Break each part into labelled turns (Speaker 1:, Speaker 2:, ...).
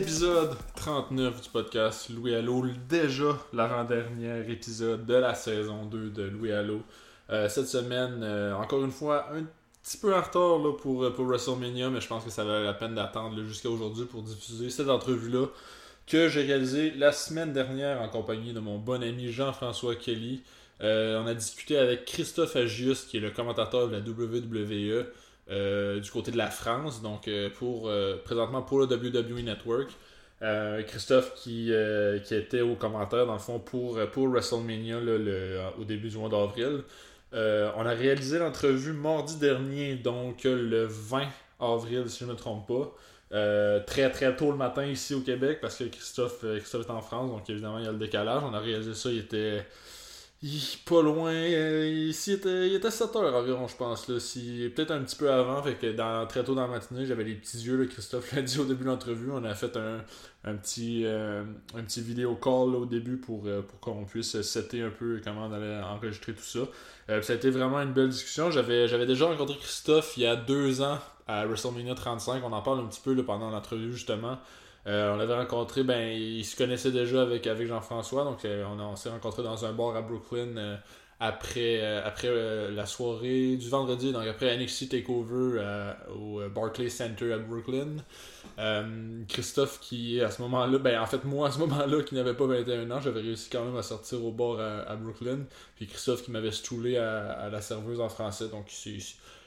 Speaker 1: Épisode 39 du podcast Louis Allo, déjà l'avant-dernier épisode de la saison 2 de Louis Allo. Euh, cette semaine, euh, encore une fois, un petit peu en retard euh, pour WrestleMania, mais je pense que ça valait la peine d'attendre jusqu'à aujourd'hui pour diffuser cette entrevue-là que j'ai réalisée la semaine dernière en compagnie de mon bon ami Jean-François Kelly. on a discuté avec Christophe Agius, qui est le commentateur de la WWE. Euh, du côté de la France, donc euh, pour euh, présentement pour le WWE Network. Christophe qui, qui était au commentaire dans le fond pour, pour WrestleMania au début du mois d'avril. on a réalisé l'entrevue mardi dernier, donc le 20 avril si je ne me trompe pas. très très tôt le matin ici au Québec parce que Christophe, Christophe est en France, donc évidemment il y a le décalage. On a réalisé ça, il était pas loin. Euh, il était, il était 7 heures environ, je pense. Là. Si, peut-être un petit peu avant. Fait que dans, très tôt dans la matinée, j'avais les petits yeux. Là, Christophe l'a dit au début de l'entrevue. On a fait un, un petit, euh, petit vidéo call au début pour, euh, pour qu'on puisse setter un peu comment on allait enregistrer tout ça. ça a été vraiment une belle discussion. J'avais, j'avais déjà rencontré Christophe il y a deux ans à WrestleMania 35. On en parle un petit peu là, pendant l'entrevue justement. Euh, on l'avait rencontré, ben, il se connaissait déjà avec, Jean-François, donc euh, on, s'est rencontré dans un bar à Brooklyn euh, après, après la soirée du vendredi, donc après NXT Takeover au Barclays Center à Brooklyn. Christophe qui, à ce moment-là, ben, en fait, moi, à ce moment-là, qui n'avait pas 21 ans, j'avais réussi quand même à sortir au bar à, Brooklyn. Puis Christophe qui m'avait stoulé à, la serveuse en français, donc c'est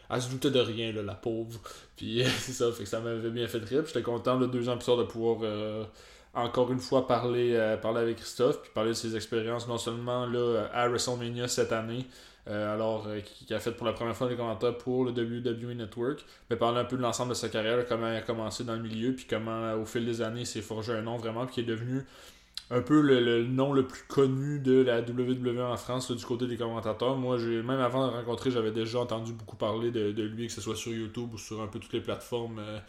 Speaker 1: elle se doutait de rien, là, la pauvre. Puis c'est ça, fait que ça m'avait bien fait rire. J'étais content, de deux ans plus tard, de pouvoir euh, encore une fois parler, euh, parler avec Christophe, puis parler de ses expériences, non seulement là, à WrestleMania cette année, euh, alors qui, a fait pour la première fois des commentaires pour le WWE Network, mais parler un peu de l'ensemble de sa carrière, comment il a commencé dans le milieu, puis comment au fil des années s'est forgé un nom vraiment, puis qui est devenu un peu le, nom le plus connu de la WWE en France du côté des commentateurs. Moi, même avant de le rencontrer, j'avais déjà entendu beaucoup parler de, lui, que ce soit sur YouTube ou sur un peu toutes les plateformes euh,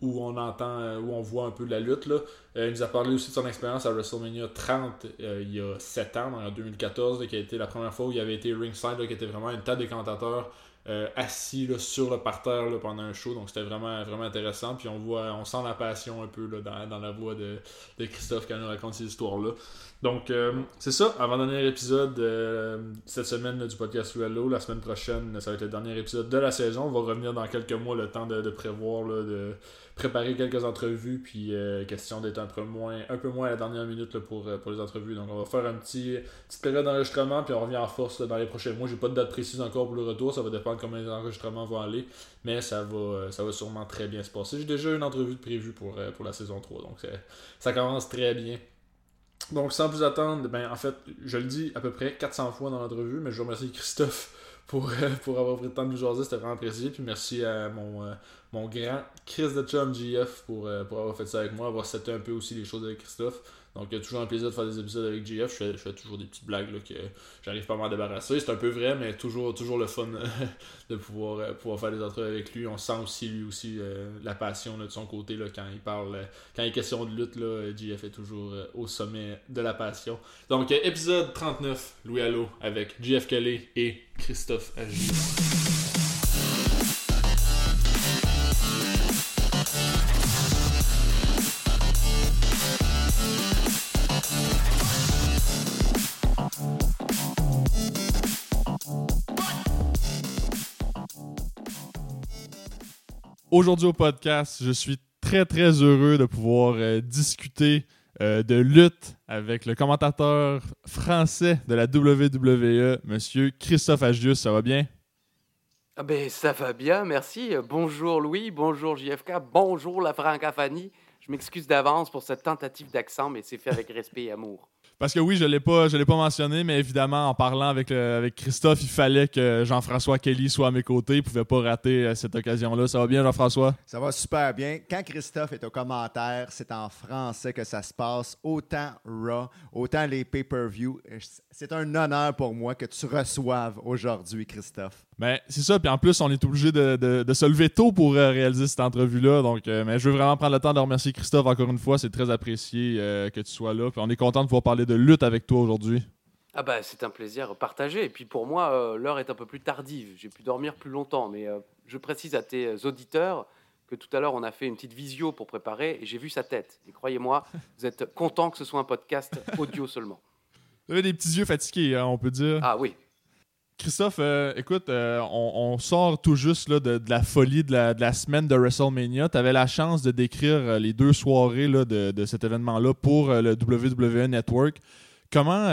Speaker 1: où on entend, euh, où on voit un peu de la lutte. Euh, il nous a parlé aussi de son expérience à WrestleMania 30 il y a 7 ans, en 2014, qui a été la première fois où il avait été ringside, qui était vraiment une table des commentateurs euh, assis sur le parterre pendant un show. Donc c'était vraiment, vraiment intéressant. Puis on voit, on sent la passion un peu dans, dans, la voix de, de, Christophe quand il nous raconte ces histoires-là. Donc euh, c'est ça, avant-dernier épisode euh, cette semaine du podcast Hello. La semaine prochaine, ça va être le dernier épisode de la saison. On va revenir dans quelques mois le temps de, de prévoir de préparer quelques entrevues, puis euh, question d'être un peu moins un peu moins à la dernière minute pour, euh, pour les entrevues. Donc on va faire un petit petite période d'enregistrement, puis on revient en force dans les prochains mois. J'ai pas de date précise encore pour le retour, ça va dépendre comment les enregistrements vont aller, mais ça va euh, ça va sûrement très bien se passer. J'ai déjà une entrevue prévue pour, pour la saison 3, donc ça commence très bien. Donc sans plus attendre, ben en fait, je le dis à peu près 400 fois dans l'entrevue, mais je vous remercie Christophe pour, pour avoir pris le temps de nous jaser, c'était vraiment apprécié. Puis merci à mon, mon grand Chris de Chum GF pour, euh, pour avoir fait ça avec moi, avoir seté un peu aussi les choses avec Christophe. Donc, il y a toujours un plaisir de faire des épisodes avec GF. Je fais, toujours des petites blagues là, que j'arrive pas à m'en débarrasser. C'est un peu vrai, mais toujours, toujours le fun de pouvoir, euh, pouvoir faire des entrevues avec lui. On sent aussi, lui aussi, euh, la passion de son côté là, quand il parle, quand il est question de lutte. Là, GF est toujours au sommet de la passion. Donc, épisode 39, Louis Allo, avec GF Kelly et Christophe Agier. Aujourd'hui au podcast, je suis très très heureux de pouvoir euh, discuter euh, de lutte avec le commentateur français de la WWE, monsieur Christophe Agius. Ça va bien?
Speaker 2: Ah ben, ça va bien, merci. Bonjour Louis, bonjour JFK, bonjour la francophonie. Je m'excuse d'avance pour cette tentative d'accent, mais c'est fait avec respect et amour.
Speaker 1: Parce que oui, je ne l'ai pas, l'ai pas mentionné, mais évidemment, en parlant avec, avec Christophe, il fallait que Jean-François Kelly soit à mes côtés. Il ne pouvait pas rater euh, cette occasion-là. Ça va bien, Jean-François?
Speaker 3: Ça va super bien. Quand Christophe est au commentaire, c'est en français que ça se passe. Autant Raw, autant les pay-per-view. C'est un honneur pour moi que tu reçoives aujourd'hui, Christophe.
Speaker 1: Ben, c'est ça. Puis en plus, on est obligé de, de, se lever tôt pour euh, réaliser cette entrevue-là. Donc, euh, mais je veux vraiment prendre le temps de remercier Christophe encore une fois. C'est très apprécié que tu sois là. Puis on est content de pouvoir parler de lutte avec toi aujourd'hui.
Speaker 2: Ah bah c'est un plaisir partagé. Et puis pour moi, euh, l'heure est un peu plus tardive. J'ai pu dormir plus longtemps. Mais euh, je précise à tes auditeurs que tout à l'heure, on a fait une petite visio pour préparer et j'ai vu sa tête. Et croyez-moi, vous êtes content que ce soit un podcast audio seulement.
Speaker 1: Vous avez des petits yeux fatigués, hein, on peut dire.
Speaker 2: Ah oui.
Speaker 1: Christophe, euh, écoute, euh, on, sort tout juste là, de, la folie de la, semaine de WrestleMania. Tu avais la chance de décrire euh, les deux soirées là, de, de, cet événement-là pour le WWE Network. Comment,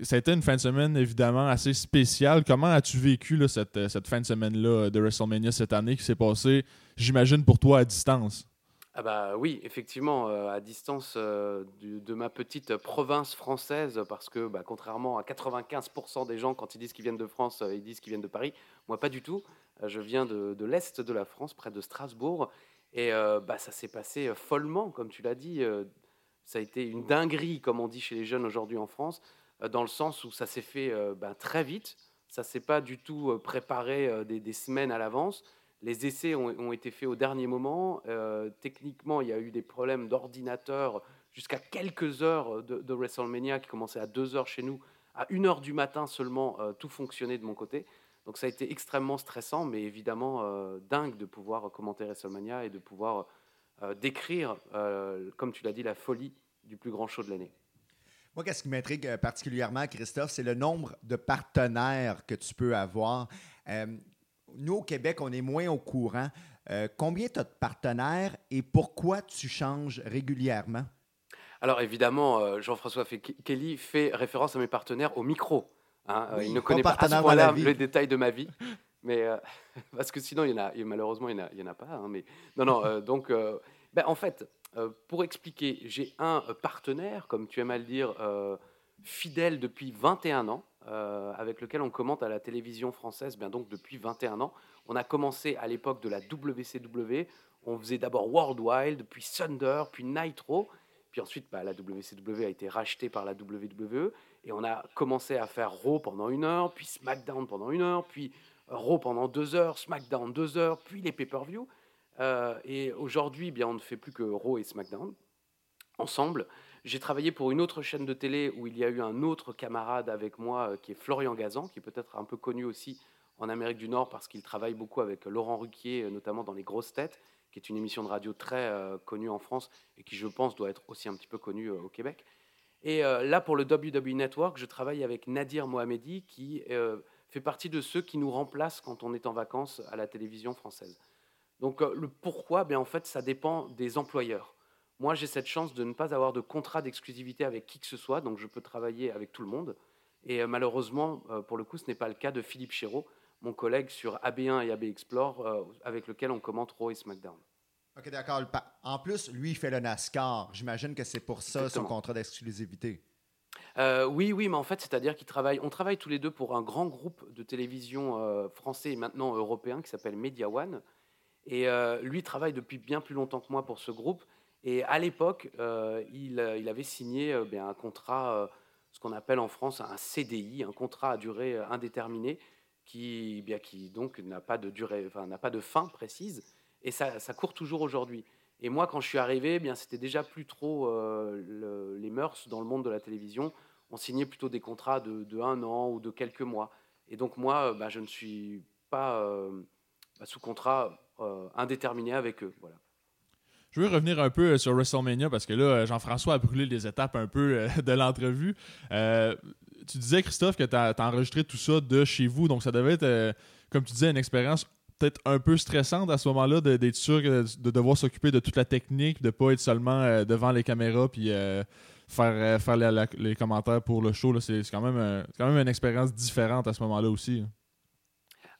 Speaker 1: ça a été une fin de semaine évidemment assez spéciale. Comment as-tu vécu là, cette, cette fin de semaine-là de WrestleMania cette année qui s'est passée, j'imagine, pour toi à distance?
Speaker 2: Ah bah oui, effectivement, euh, à distance euh, de ma petite province française, parce que bah, contrairement à 95% des gens, quand ils disent qu'ils viennent de France, euh, ils disent qu'ils viennent de Paris. Moi, pas du tout. je viens de, l'Est de la France, près de Strasbourg. Et bah, ça s'est passé follement, comme tu l'as dit. ça a été une dinguerie, comme on dit chez les jeunes aujourd'hui en France, dans le sens où ça s'est fait bah, très vite. Ça s'est pas du tout préparé des semaines à l'avance. Les essais ont, été faits au dernier moment. Euh, techniquement, il y a eu des problèmes d'ordinateur jusqu'à quelques heures de, WrestleMania qui commençait à 2 heures chez nous. À 1 heure du matin seulement, euh, tout fonctionnait de mon côté. Donc ça a été extrêmement stressant, mais évidemment euh, dingue de pouvoir commenter WrestleMania et de pouvoir décrire, comme tu l'as dit, la folie du plus grand show de l'année.
Speaker 3: Moi, qu'est-ce qui m'intrigue particulièrement, Christophe, c'est le nombre de partenaires que tu peux avoir nous, au Québec, on est moins au courant. Euh, combien tu as de partenaires et pourquoi tu changes régulièrement?
Speaker 2: Alors évidemment, euh, Jean-François Kelly fait référence à mes partenaires au micro. Hein. Euh, il ne connaît pas à ce point-là le détail de ma vie. Mais parce que sinon, il y en a, malheureusement, il n'y en, a pas. Hein, mais non, non. donc, ben, en fait, pour expliquer, j'ai un partenaire, comme tu aimes à le dire, fidèle depuis 21 ans. Euh, avec lequel on commente à la télévision française bien donc depuis 21 ans. On a commencé à l'époque de la WCW. On faisait d'abord World Wild, puis Thunder, puis Nitro. Puis ensuite, bah, la WCW a été rachetée par la WWE. Et on a commencé à faire Raw pendant une heure, puis SmackDown pendant une heure, puis Raw pendant deux heures, SmackDown deux heures, puis les pay-per-view. Euh, et aujourd'hui, bien, on ne fait plus que Raw et SmackDown ensemble. J'ai travaillé pour une autre chaîne de télé où il y a eu un autre camarade avec moi euh, qui est Florian Gazan, qui est peut-être un peu connu aussi en Amérique du Nord parce qu'il travaille beaucoup avec Laurent Ruquier, euh, notamment dans Les Grosses Têtes, qui est une émission de radio très euh, connue en France et qui, je pense, doit être aussi un petit peu connue au Québec. Et là, pour le WWE Network, je travaille avec Nadir Mohamedi, qui fait partie de ceux qui nous remplacent quand on est en vacances à la télévision française. Donc, le pourquoi, bien, en fait, ça dépend des employeurs. Moi, j'ai cette chance de ne pas avoir de contrat d'exclusivité avec qui que ce soit, donc je peux travailler avec tout le monde. Et euh, malheureusement, euh, pour le coup, ce n'est pas le cas de Philippe Chéreau, mon collègue sur AB1 et AB Explore, euh, avec lequel on commente Raw et SmackDown.
Speaker 3: OK, d'accord. En plus, lui, il fait le NASCAR. J'imagine que c'est pour ça son contrat d'exclusivité.
Speaker 2: oui, oui, mais en fait, c'est-à-dire qu'on travaille, on travaille tous les deux pour un grand groupe de télévision français et maintenant européen qui s'appelle Media One. Et lui travaille depuis bien plus longtemps que moi pour ce groupe. Et à l'époque, euh, il, il, avait signé euh, bien, un contrat, euh, ce qu'on appelle en France un CDI, un contrat à durée indéterminée, qui, donc n'a pas de durée, n'a pas de fin précise, et ça, court toujours aujourd'hui. Et moi, quand je suis arrivé, c'était déjà plus trop les mœurs dans le monde de la télévision. On signait plutôt des contrats de, un an ou de quelques mois. Et donc moi, bah, je ne suis pas sous contrat indéterminé avec eux. Voilà.
Speaker 1: Je veux revenir un peu euh, sur WrestleMania parce que là, euh, Jean-François a brûlé les étapes un peu euh, de l'entrevue. tu disais, Christophe, que tu as, enregistré tout ça de chez vous, donc ça devait être, comme tu disais, une expérience peut-être un peu stressante à ce moment-là d'être sûr de devoir s'occuper de toute la technique, de ne pas être seulement devant les caméras puis faire, faire les commentaires pour le show. C'est quand, même, quand même une expérience différente à ce moment-là aussi. Hein.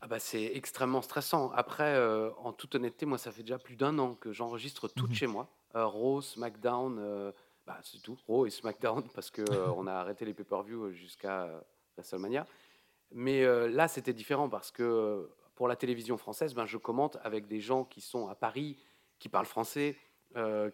Speaker 2: Ah bah, c'est extrêmement stressant. Après, euh, en toute honnêteté, moi, ça fait déjà plus d'un an que j'enregistre tout mmh chez moi. Euh, Raw, SmackDown, euh, bah, c'est tout. Raw et SmackDown, parce qu'on euh, on a arrêté les pay-per-view jusqu'à WrestleMania. Mais là, c'était différent parce que pour la télévision française, ben, je commente avec des gens qui sont à Paris, qui parlent français,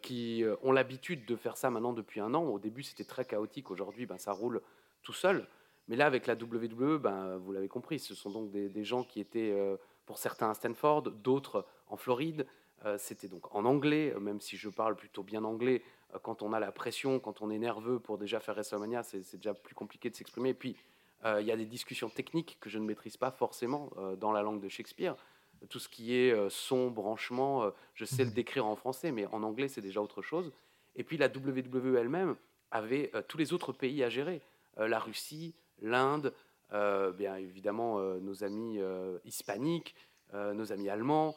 Speaker 2: qui ont l'habitude de faire ça maintenant depuis un an. Au début, c'était très chaotique. Aujourd'hui, ben, ça roule tout seul. Mais là, avec la WWE, ben, vous l'avez compris, ce sont donc des, gens qui étaient, euh, pour certains à Stanford, d'autres en Floride. Euh, c'était donc en anglais, même si je parle plutôt bien anglais. Euh, quand on a la pression, quand on est nerveux pour déjà faire WrestleMania, c'est déjà plus compliqué de s'exprimer. Et puis, il y a des discussions techniques que je ne maîtrise pas forcément dans la langue de Shakespeare. tout ce qui est son, branchement, je sais le mhm. décrire en français, mais en anglais, c'est déjà autre chose. Et puis la WWE elle-même avait tous les autres pays à gérer. la Russie, l'Inde, bien évidemment nos amis hispaniques, nos amis allemands.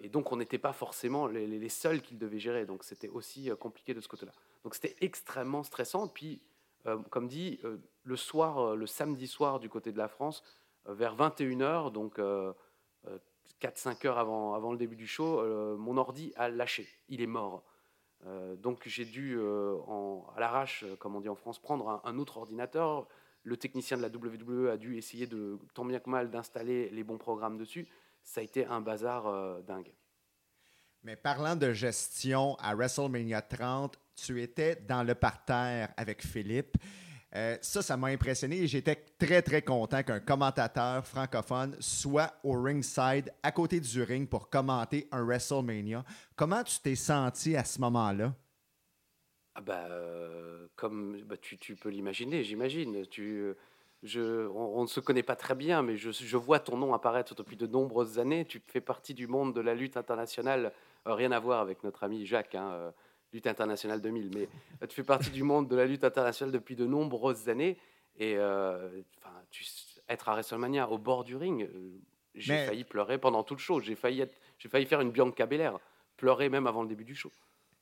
Speaker 2: et donc on n'était pas forcément les, seuls qu'ils devaient gérer. Donc c'était aussi compliqué de ce côté-là. Donc c'était extrêmement stressant. Puis, comme dit, le soir, le samedi soir du côté de la France, vers 21h, donc 4-5 heures avant, avant le début du show, euh, mon ordi a lâché. Il est mort. Euh, donc j'ai dû, euh, à l'arrache, comme on dit en France, prendre un, autre ordinateur. Le technicien de la WWE a dû essayer de, tant bien que mal, d'installer les bons programmes dessus. Ça a été un bazar dingue.
Speaker 3: Mais parlant de gestion, à WrestleMania 30, tu étais dans le parterre avec Philippe. Euh, ça, ça m'a impressionné et j'étais très, très content qu'un commentateur francophone soit au ringside, à côté du ring, pour commenter un WrestleMania. Comment tu t'es senti à ce moment-là?
Speaker 2: Ah bah, euh, comme bah, tu, tu, peux l'imaginer, j'imagine. Tu, je, on, ne se connaît pas très bien, mais je, je, vois ton nom apparaître depuis de nombreuses années. Tu fais partie du monde de la lutte internationale, euh, rien à voir avec notre ami Jacques. Hein, lutte internationale 2000, mais tu fais partie du monde de la lutte internationale depuis de nombreuses années. Et tu, être à WrestleMania au bord du ring, j'ai failli pleurer pendant tout le show. J'ai failli, j'ai failli faire une Bianca Belair, pleurer même avant le début du show.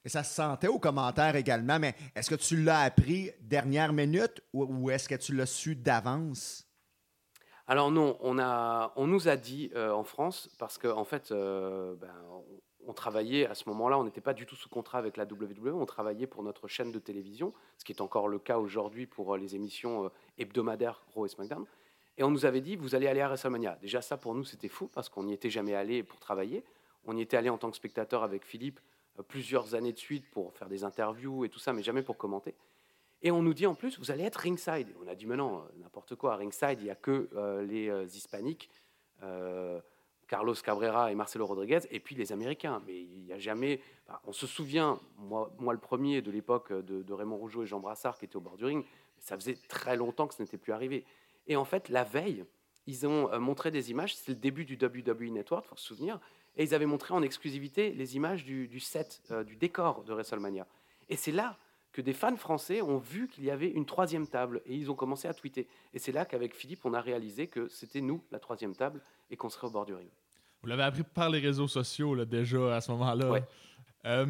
Speaker 3: Et ça se sentait aux commentaires également, mais est-ce que tu l'as appris dernière minute ou, est-ce que tu l'as su d'avance?
Speaker 2: Alors non, on, a, on nous a dit euh, en France, parce qu'en en fait, euh, ben, on travaillait à ce moment-là, on n'était pas du tout sous contrat avec la WWE, on travaillait pour notre chaîne de télévision, ce qui est encore le cas aujourd'hui pour euh, les émissions hebdomadaires Raw et SmackDown. Et on nous avait dit, vous allez aller à WrestleMania. Déjà, ça pour nous, c'était fou parce qu'on n'y était jamais allé pour travailler. On y était allé en tant que spectateur avec Philippe plusieurs années de suite pour faire des interviews et tout ça, mais jamais pour commenter. Et on nous dit en plus, vous allez être ringside. on a dit, mais non, n'importe quoi, ringside, il n'y a que les hispaniques. Carlos Cabrera et Marcelo Rodriguez, et puis les Américains. Mais il n'y a jamais. on se souvient, moi, le premier, de l'époque de, Raymond Rougeau et Jean Brassard qui étaient au bord du ring, ça faisait très longtemps que ce n'était plus arrivé. Et en fait, la veille, ils ont euh, montré des images, c'est le début du WWE Network, il faut se souvenir, et ils avaient montré en exclusivité les images du, set, euh, du décor de WrestleMania. Et c'est là que des fans français ont vu qu'il y avait une troisième table et ils ont commencé à tweeter. Et c'est là qu'avec Philippe, on a réalisé que c'était nous, la troisième table, et qu'on serait au bord du ring.
Speaker 1: Vous l'avez appris par les réseaux sociaux là, déjà à ce moment-là. Euh,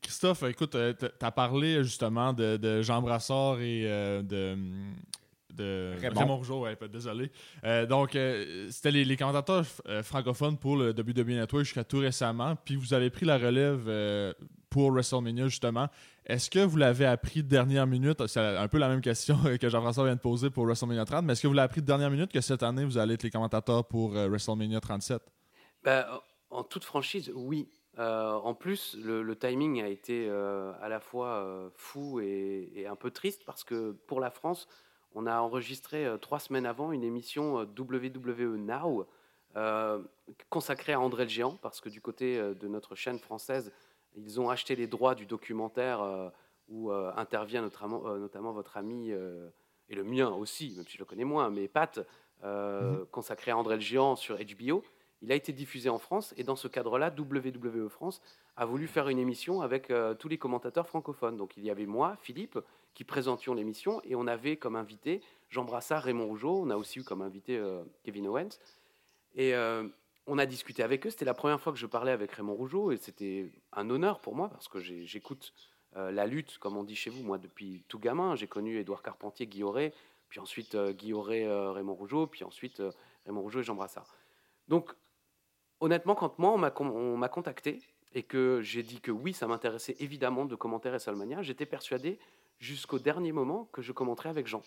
Speaker 1: Christophe, écoute, euh, tu as parlé justement de, Jean Brassard et euh, de, de Raymond, Rougeau, désolé. donc, c'était les, les, commentateurs francophones pour le WWE Network jusqu'à tout récemment, puis vous avez pris la relève pour WrestleMania justement. Est-ce que vous l'avez appris de dernière minute? C'est un peu la même question que Jean-François vient de poser pour WrestleMania 30, mais est-ce que vous l'avez appris de dernière minute que cette année, vous allez être les commentateurs pour WrestleMania 37?
Speaker 2: Bah, en toute franchise, oui. Euh, en plus, le, timing a été euh, à la fois euh, fou et, un peu triste parce que pour la France, on a enregistré trois semaines avant une émission WWE Now consacrée à André le Géant parce que du côté de notre chaîne française, ils ont acheté les droits du documentaire où intervient notamment, notamment votre ami et le mien aussi, même si je le connais moins, mais Pat, mhm. consacré à André le Géant sur HBO. Il a été diffusé en France et dans ce cadre-là, WWE France a voulu faire une émission avec euh, tous les commentateurs francophones. Donc il y avait moi, Philippe, qui présentions l'émission et on avait comme invité Jean Brassard, Raymond Rougeau, on a aussi eu comme invité euh, Kevin Owens. Et euh, on a discuté avec eux. C'était la première fois que je parlais avec Raymond Rougeau et c'était un honneur pour moi parce que j'écoute la lutte, comme on dit chez vous, moi depuis tout gamin. J'ai connu Édouard Carpentier, Guy puis ensuite Guy Raymond Rougeau, puis ensuite Raymond Rougeau et Jean Brassard. Donc honnêtement, quand moi, on m'a contacté et que j'ai dit que oui, ça m'intéressait évidemment de commenter WrestleMania, j'étais persuadé jusqu'au dernier moment que je commenterais avec Jean.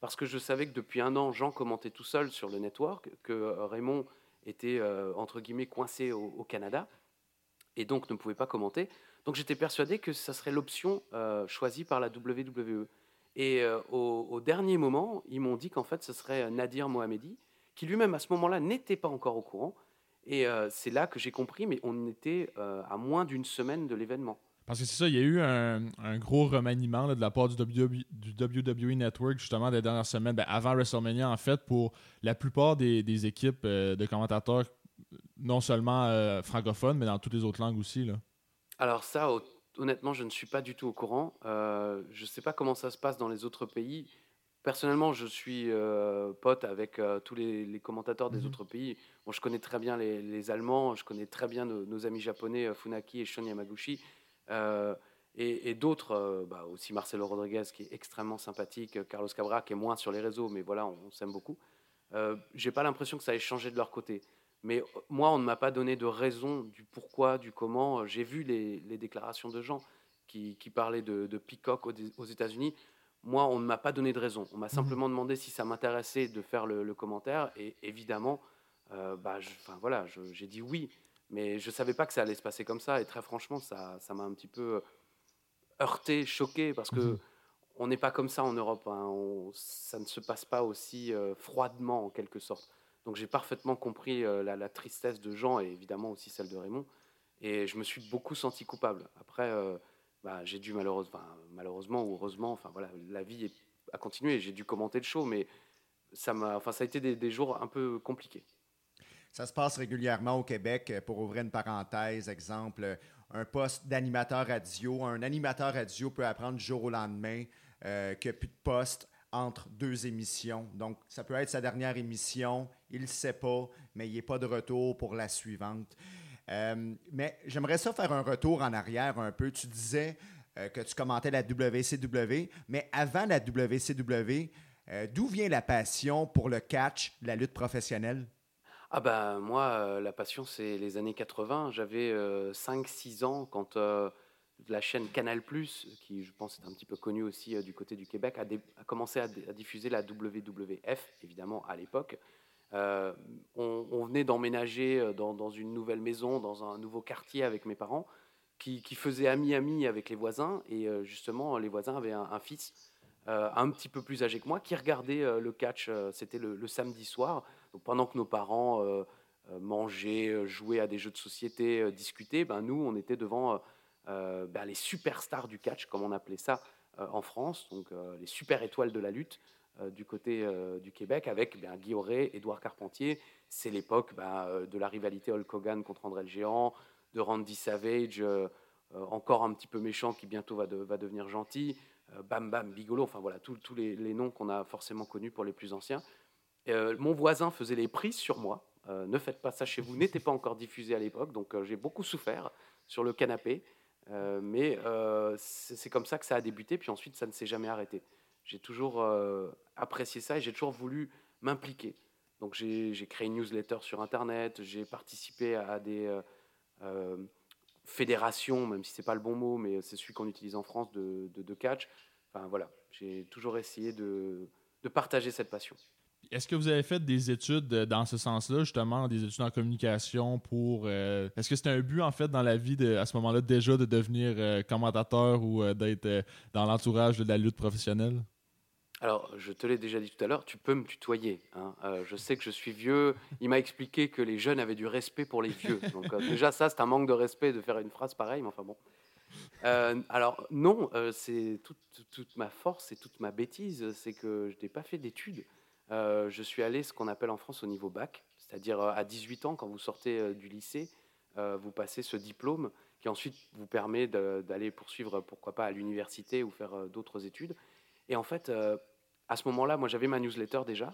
Speaker 2: Parce que je savais que depuis un an, Jean commentait tout seul sur le network, que euh, Raymond était, euh, entre guillemets, coincé au, Canada et donc ne pouvait pas commenter. Donc j'étais persuadé que ça serait l'option euh, choisie par la WWE. Et au, au, dernier moment, ils m'ont dit qu'en fait, ce serait Nadir Mohamedi, qui lui-même à ce moment-là n'était pas encore au courant, et c'est là que j'ai compris, mais on était à moins d'une semaine de l'événement.
Speaker 1: Parce que c'est ça, il y a eu un, gros remaniement de la part du WWE, du WWE, Network justement des dernières semaines, ben, avant WrestleMania en fait, pour la plupart des, équipes euh, de commentateurs non seulement francophone, mais dans toutes les autres langues aussi. Là.
Speaker 2: Alors ça, honnêtement, je ne suis pas du tout au courant. je ne sais pas comment ça se passe dans les autres pays. Personnellement, je suis pote avec tous les, commentateurs des mmh autres pays. Bon, je connais très bien les, Allemands, je connais très bien nos, amis japonais, Funaki et Shon Yamaguchi. Et, d'autres, bah, aussi Marcelo Rodriguez qui est extrêmement sympathique, Carlos Cabra qui est moins sur les réseaux, mais voilà, on, s'aime beaucoup. Euh, J'ai pas l'impression que ça ait changé de leur côté. Mais moi, on ne m'a pas donné de raison du pourquoi, du comment. J'ai vu les, déclarations de gens qui, parlaient de, Peacock aux, États-Unis. Moi, on ne m'a pas donné de raison. On m'a mmh simplement demandé si ça m'intéressait de faire le, commentaire. Et évidemment, euh, bah, voilà, j'ai dit oui. Mais je ne savais pas que ça allait se passer comme ça. Et très franchement, ça m'a un petit peu heurté, choqué, parce que mmh on n'est pas comme ça en Europe. Hein. ça ne se passe pas aussi euh, froidement, en quelque sorte. Donc j'ai parfaitement compris euh, la, tristesse de Jean et évidemment aussi celle de Raymond. Et je me suis beaucoup senti coupable. Après, euh, bah, j'ai dû malheureusement, malheureusement ou heureusement, enfin voilà, la vie a continué. J'ai dû commenter le show, mais ça m'a, enfin ça a été des, jours un peu compliqués.
Speaker 3: Ça se passe régulièrement au Québec. Pour ouvrir une parenthèse, exemple, un poste d'animateur radio. Un animateur radio peut apprendre du jour au lendemain euh, qu'il n'y a plus de poste entre deux émissions. Donc, ça peut être sa dernière émission, il ne sait pas, mais il n'est pas de retour pour la suivante. Euh, mais j'aimerais ça faire un retour en arrière un peu. Tu disais euh, que tu commentais la WCW, mais avant la WCW, d'où vient la passion pour le catch, la lutte professionnelle?
Speaker 2: Ah ben moi, la passion, c'est les années 80. J'avais 5-6 ans quand la chaîne Canal+, qui je pense est un petit peu connue aussi euh, du côté du Québec, a, commencé à, diffuser la WWF, évidemment, à l'époque. Euh, on, venait d'emménager euh, dans, une nouvelle maison, dans un nouveau quartier avec mes parents, qui, faisait ami-ami avec les voisins. Et justement, les voisins avaient un, fils un petit peu plus âgé que moi qui regardait le catch. C'était le, samedi soir. Pendant que nos parents mangeaient, jouaient à des jeux de société, discutaient, ben, nous, on était devant euh, ben, les superstars du catch, comme on appelait ça euh, en France, donc euh, les super étoiles de la lutte du côté du Québec, avec ben, Guy Auré, Édouard Carpentier. C'est l'époque ben, de la rivalité Hulk Hogan contre André le Géant, de Randy Savage, encore un petit peu méchant qui bientôt va, devenir gentil, Bam Bam Bigolo, enfin voilà, tous les, noms qu'on a forcément connus pour les plus anciens. Mon voisin faisait les prises sur moi. ne faites pas ça chez vous, n'était pas encore diffusé à l'époque, donc j'ai beaucoup souffert sur le canapé. Euh, mais euh, c'est comme ça que ça a débuté, puis ensuite ça ne s'est jamais arrêté. J'ai toujours euh, apprécié ça et j'ai toujours voulu m'impliquer. Donc j'ai créé une newsletter sur Internet, j'ai participé à des fédérations, même si c'est pas le bon mot, mais c'est celui qu'on utilise en France de, catch. Enfin voilà, j'ai toujours essayé de partager cette passion.
Speaker 1: Est-ce que vous avez fait des études dans ce sens-là, justement, des études en communication pour. Euh, est-ce que c'était un but, en fait, dans la vie à ce moment-là, déjà de devenir euh, commentateur ou euh, d'être dans l'entourage de la lutte professionnelle?
Speaker 2: Alors, je te l'ai déjà dit tout à l'heure, tu peux me tutoyer. Hein. je sais que je suis vieux. Il m'a expliqué que les jeunes avaient du respect pour les vieux. Donc, déjà, ça, c'est un manque de respect de faire une phrase pareille, mais enfin bon. alors, non, c'est toute, ma force et toute ma bêtise, c'est que je n'ai pas fait d'études. Euh, je suis allé ce qu'on appelle en France au niveau bac, c'est-à-dire euh, à 18 ans, quand vous sortez euh, du lycée, vous passez ce diplôme qui ensuite vous permet d'aller poursuivre, pourquoi pas, à l'université ou faire d'autres études. Et en fait, à ce moment-là, moi j'avais ma newsletter déjà,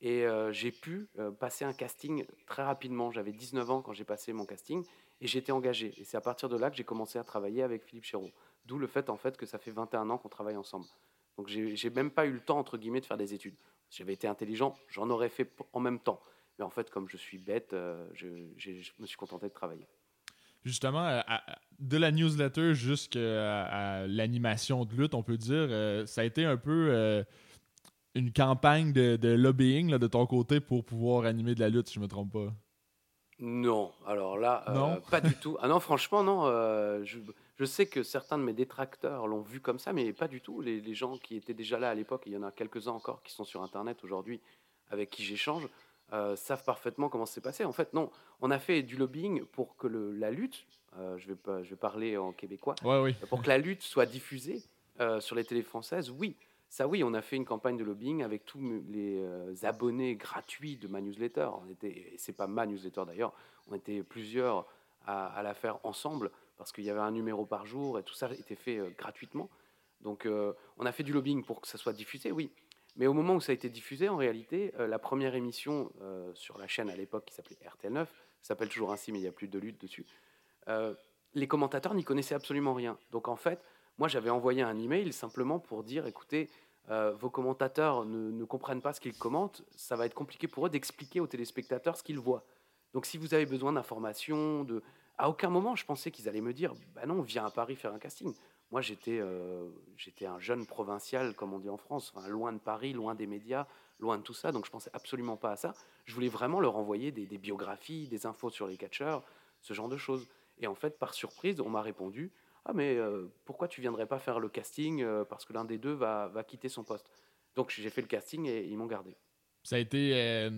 Speaker 2: et j'ai pu passer un casting très rapidement. J'avais 19 ans quand j'ai passé mon casting, et j'étais engagé. Et c'est à partir de là que j'ai commencé à travailler avec Philippe Chéreau. D'où le fait en fait que ça fait 21 ans qu'on travaille ensemble. Donc j'ai même pas eu le temps, entre guillemets, de faire des études. Si j'avais été intelligent, j'en aurais fait en même temps. Mais en fait, comme je suis bête, euh, je, me suis contenté de travailler.
Speaker 1: Justement, de la newsletter jusqu'à l'animation de lutte, on peut dire, euh, ça a été un peu euh, une campagne de, lobbying de ton côté pour pouvoir animer de la lutte, si je ne me trompe pas.
Speaker 2: Non, alors là, pas du tout. Ah non, franchement, non. Je, je sais que certains de mes détracteurs l'ont vu comme ça, mais pas du tout. Les, gens qui étaient déjà là à l'époque, il y en a quelques-uns encore qui sont sur Internet aujourd'hui avec qui j'échange, euh, savent parfaitement comment c'est passé. En fait, non, on a fait du lobbying pour que la lutte, euh, je, vais je vais parler en québécois,
Speaker 1: oui.
Speaker 2: pour que la lutte soit diffusée euh, sur les télés françaises, oui. Ça, oui, on a fait une campagne de lobbying avec tous les euh, abonnés gratuits de ma newsletter. On était, c'est pas ma newsletter d'ailleurs, on était plusieurs à, la faire ensemble parce qu'il y avait un numéro par jour et tout ça était fait euh, gratuitement. Donc, euh, on a fait du lobbying pour que ça soit diffusé, oui. Mais au moment où ça a été diffusé, en réalité, la première émission sur la chaîne à l'époque qui s'appelait RTL9, s'appelle toujours ainsi, mais il n'y a plus de lutte dessus. les commentateurs n'y connaissaient absolument rien. Donc en fait, moi, j'avais envoyé un email simplement pour dire, écoutez, euh, vos commentateurs ne, comprennent pas ce qu'ils commentent, ça va être compliqué pour eux d'expliquer aux téléspectateurs ce qu'ils voient. Donc si vous avez besoin d'informations, de... à aucun moment je pensais qu'ils allaient me dire, bah non, viens à Paris faire un casting. Moi j'étais euh, un jeune provincial, comme on dit en France, loin de Paris, loin des médias, loin de tout ça, donc je pensais absolument pas à ça. Je voulais vraiment leur envoyer des biographies, des infos sur les catcheurs, ce genre de choses. Et en fait, par surprise, on m'a répondu, ah mais euh, pourquoi tu viendrais pas faire le casting euh, parce que l'un des deux va, va, quitter son poste. Donc j'ai fait le casting et ils m'ont gardé.
Speaker 1: Ça a été euh,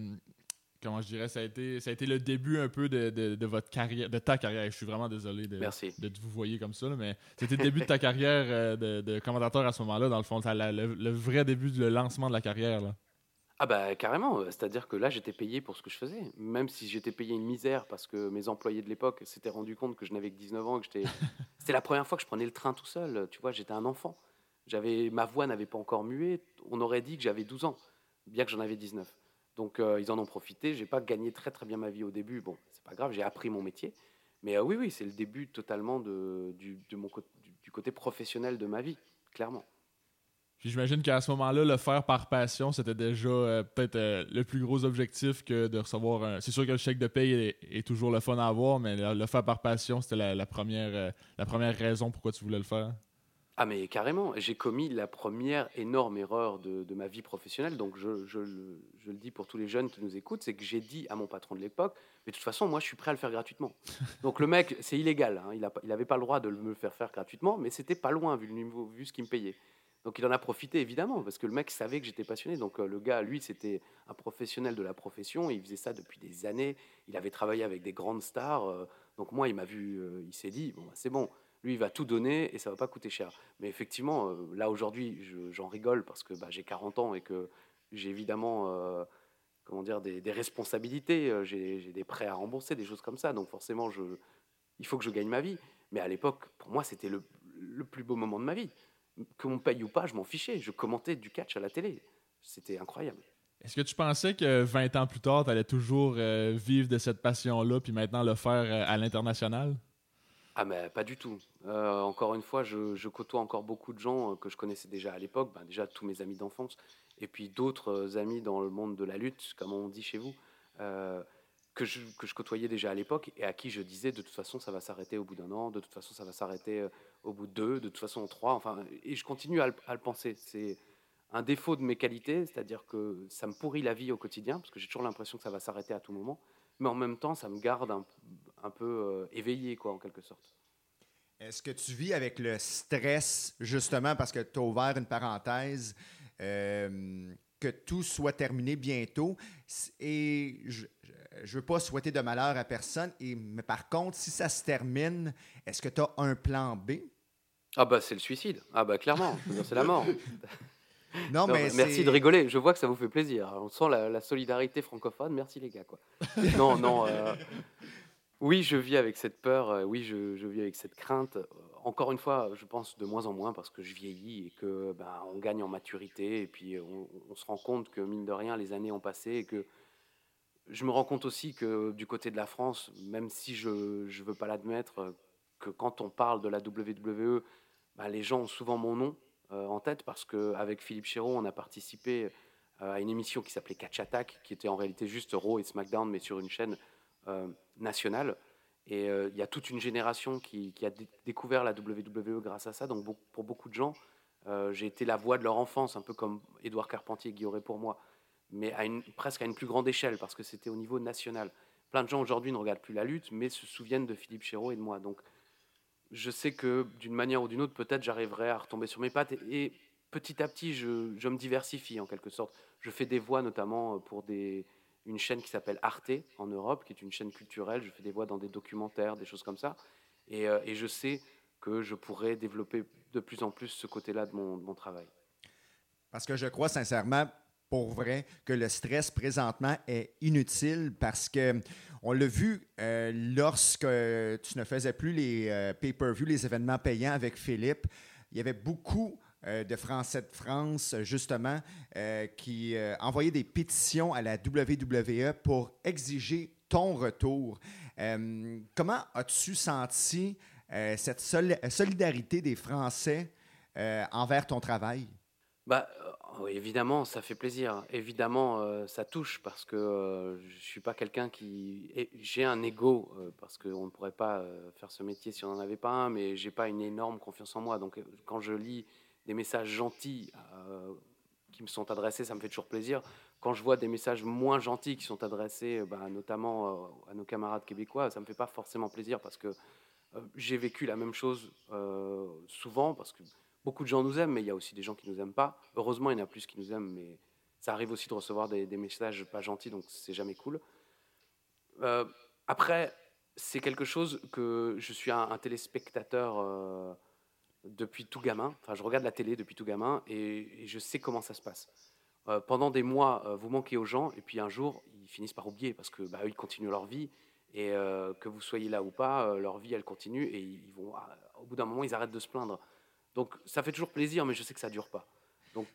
Speaker 1: comment je dirais ça a été ça a été le début un peu de, de, votre carrière de ta carrière. Je suis vraiment désolé de, de vous voyer comme ça mais c'était le début de ta carrière de, commentateur à ce moment-là dans le fond, le, le, vrai début du lancement de la carrière là.
Speaker 2: Ah bah carrément, c'est-à-dire que là j'étais payé pour ce que je faisais, même si j'étais payé une misère parce que mes employés de l'époque s'étaient rendu compte que je n'avais que 19 ans, que j'étais... C'était la première fois que je prenais le train tout seul, tu vois, j'étais un enfant. J'avais ma voix n'avait pas encore mué, on aurait dit que j'avais 12 ans, bien que j'en avais 19. Donc euh, ils en ont profité, j'ai pas gagné très très bien ma vie au début, bon, c'est pas grave, j'ai appris mon métier. Mais euh, oui oui, c'est le début totalement de, du, de mon, du côté professionnel de ma vie, clairement
Speaker 1: j'imagine qu'à ce moment-là, le faire par passion, c'était déjà euh, peut-être euh, le plus gros objectif que de recevoir un... C'est sûr que le chèque de paye est, toujours le fun à avoir, mais le, faire par passion, c'était la, première, euh, la première raison pourquoi tu voulais le faire.
Speaker 2: Ah mais carrément, j'ai commis la première énorme erreur de, ma vie professionnelle, donc je, je, le dis pour tous les jeunes qui nous écoutent, c'est que j'ai dit à mon patron de l'époque, mais de toute façon, moi je suis prêt à le faire gratuitement. donc le mec, c'est illégal, hein, il n'avait pas le droit de me le faire faire gratuitement, mais c'était pas loin vu, le niveau, vu ce qu'il me payait. Donc il en a profité évidemment, parce que le mec savait que j'étais passionné. Donc euh, le gars, lui, c'était un professionnel de la profession, il faisait ça depuis des années, il avait travaillé avec des grandes stars. Euh, donc moi, il m'a vu, euh, il s'est dit, bon, bah, c'est bon, lui, il va tout donner et ça va pas coûter cher. Mais effectivement, là aujourd'hui, j'en rigole parce que bah, j'ai 40 ans et que j'ai évidemment comment dire, des, responsabilités, j'ai des prêts à rembourser, des choses comme ça. Donc forcément, il faut que je gagne ma vie. Mais à l'époque, pour moi, c'était le plus beau moment de ma vie qu'on paye ou pas, je m'en fichais. Je commentais du catch à la télé. C'était incroyable.
Speaker 1: Est-ce que tu pensais que 20 ans plus tard, tu allais toujours euh, vivre de cette passion-là, puis maintenant le faire euh, à l'international?
Speaker 2: Ah, mais pas du tout. Euh, encore une fois, je, côtoie encore beaucoup de gens que je connaissais déjà à l'époque, ben, déjà tous mes amis d'enfance, et puis d'autres amis dans le monde de la lutte, comme on dit chez vous que je, que je côtoyais déjà à l'époque et à qui je disais de toute façon ça va s'arrêter au bout d'un an, de toute façon ça va s'arrêter au bout de deux, de toute façon trois, enfin, et je continue à le, penser. C'est un défaut de mes qualités, c'est-à-dire que ça me pourrit la vie au quotidien, parce que j'ai toujours l'impression que ça va s'arrêter à tout moment, mais en même temps ça me garde un, peu euh, éveillé, quoi, en quelque sorte.
Speaker 3: Est-ce que tu vis avec le stress, justement, parce que tu as ouvert une parenthèse, euh, que tout soit terminé bientôt? Et je, je veux pas souhaiter de malheur à personne, et, mais par contre, si ça se termine, est-ce que tu as un plan B?
Speaker 2: Ah bah c'est le suicide. Ah bah clairement, c'est la mort. non, mais merci de rigoler. Je vois que ça vous fait plaisir. On sent la, solidarité francophone. Merci les gars. Quoi. non, non. Euh, oui, je vis avec cette peur. Euh, oui, je, je, vis avec cette crainte. Encore une fois, je pense de moins en moins parce que je vieillis et que ben, on gagne en maturité et puis on, on, se rend compte que mine de rien, les années ont passé et que je me rends compte aussi que du côté de la France, même si je ne veux pas l'admettre, que quand on parle de la WWE, bah, les gens ont souvent mon nom euh, en tête parce qu'avec Philippe Chéreau, on a participé euh, à une émission qui s'appelait Catch Attack, qui était en réalité juste Raw et SmackDown, mais sur une chaîne euh, nationale. Et il y a toute une génération qui, a découvert la WWE grâce à ça. Donc pour beaucoup de gens, j'ai été la voix de leur enfance, un peu comme Édouard Carpentier et aurait pour moi mais presque à une plus grande échelle, parce que c'était au niveau national. Plein de gens aujourd'hui ne regardent plus la lutte, mais se souviennent de Philippe Chéreau et de moi. Donc, je sais que d'une manière ou d'une autre, peut-être j'arriverai à retomber sur mes pattes. Et, petit à petit, je, me diversifie en quelque sorte. Je fais des voix notamment pour des, une chaîne qui s'appelle Arte en Europe, qui est une chaîne culturelle. Je fais des voix dans des documentaires, des choses comme ça. Et, euh, je sais que je pourrais développer de plus en plus ce côté-là de mon travail.
Speaker 3: Parce que je crois sincèrement, pour vrai, que le stress présentement est inutile parce que on l'a vu euh, lorsque tu ne faisais plus les euh, pay-per-view, les événements payants avec Philippe. Il y avait beaucoup euh, de Français de France, justement, qui envoyaient des pétitions à la WWE pour exiger ton retour. comment as-tu senti cette solidarité des Français envers ton travail?
Speaker 2: Bah, oui, évidemment, ça fait plaisir. Évidemment, euh, ça touche parce que euh, je suis pas quelqu'un qui. J'ai un ego euh, parce qu'on ne pourrait pas faire ce métier si on n'en avait pas un, mais j'ai pas une énorme confiance en moi. Donc, quand je lis des messages gentils qui me sont adressés, ça me fait toujours plaisir. Quand je vois des messages moins gentils qui sont adressés, bah, notamment à nos camarades québécois, ça me fait pas forcément plaisir parce que j'ai vécu la même chose souvent parce que beaucoup de gens nous aiment, mais il y a aussi des gens qui nous aiment pas. Heureusement, il y en a plus qui nous aiment, mais ça arrive aussi de recevoir des, messages pas gentils, donc c'est jamais cool. Euh, après, c'est quelque chose que je suis un, téléspectateur euh, depuis tout gamin. Enfin, je regarde la télé depuis tout gamin et, je sais comment ça se passe. Euh, pendant des mois, vous manquez aux gens et puis un jour, ils finissent par oublier parce que bah, ils continuent leur vie et que vous soyez là ou pas, leur vie elle continue et ils vont, au bout d'un moment, ils arrêtent de se plaindre. Donc ça fait toujours plaisir, mais je sais que ça dure pas. Donc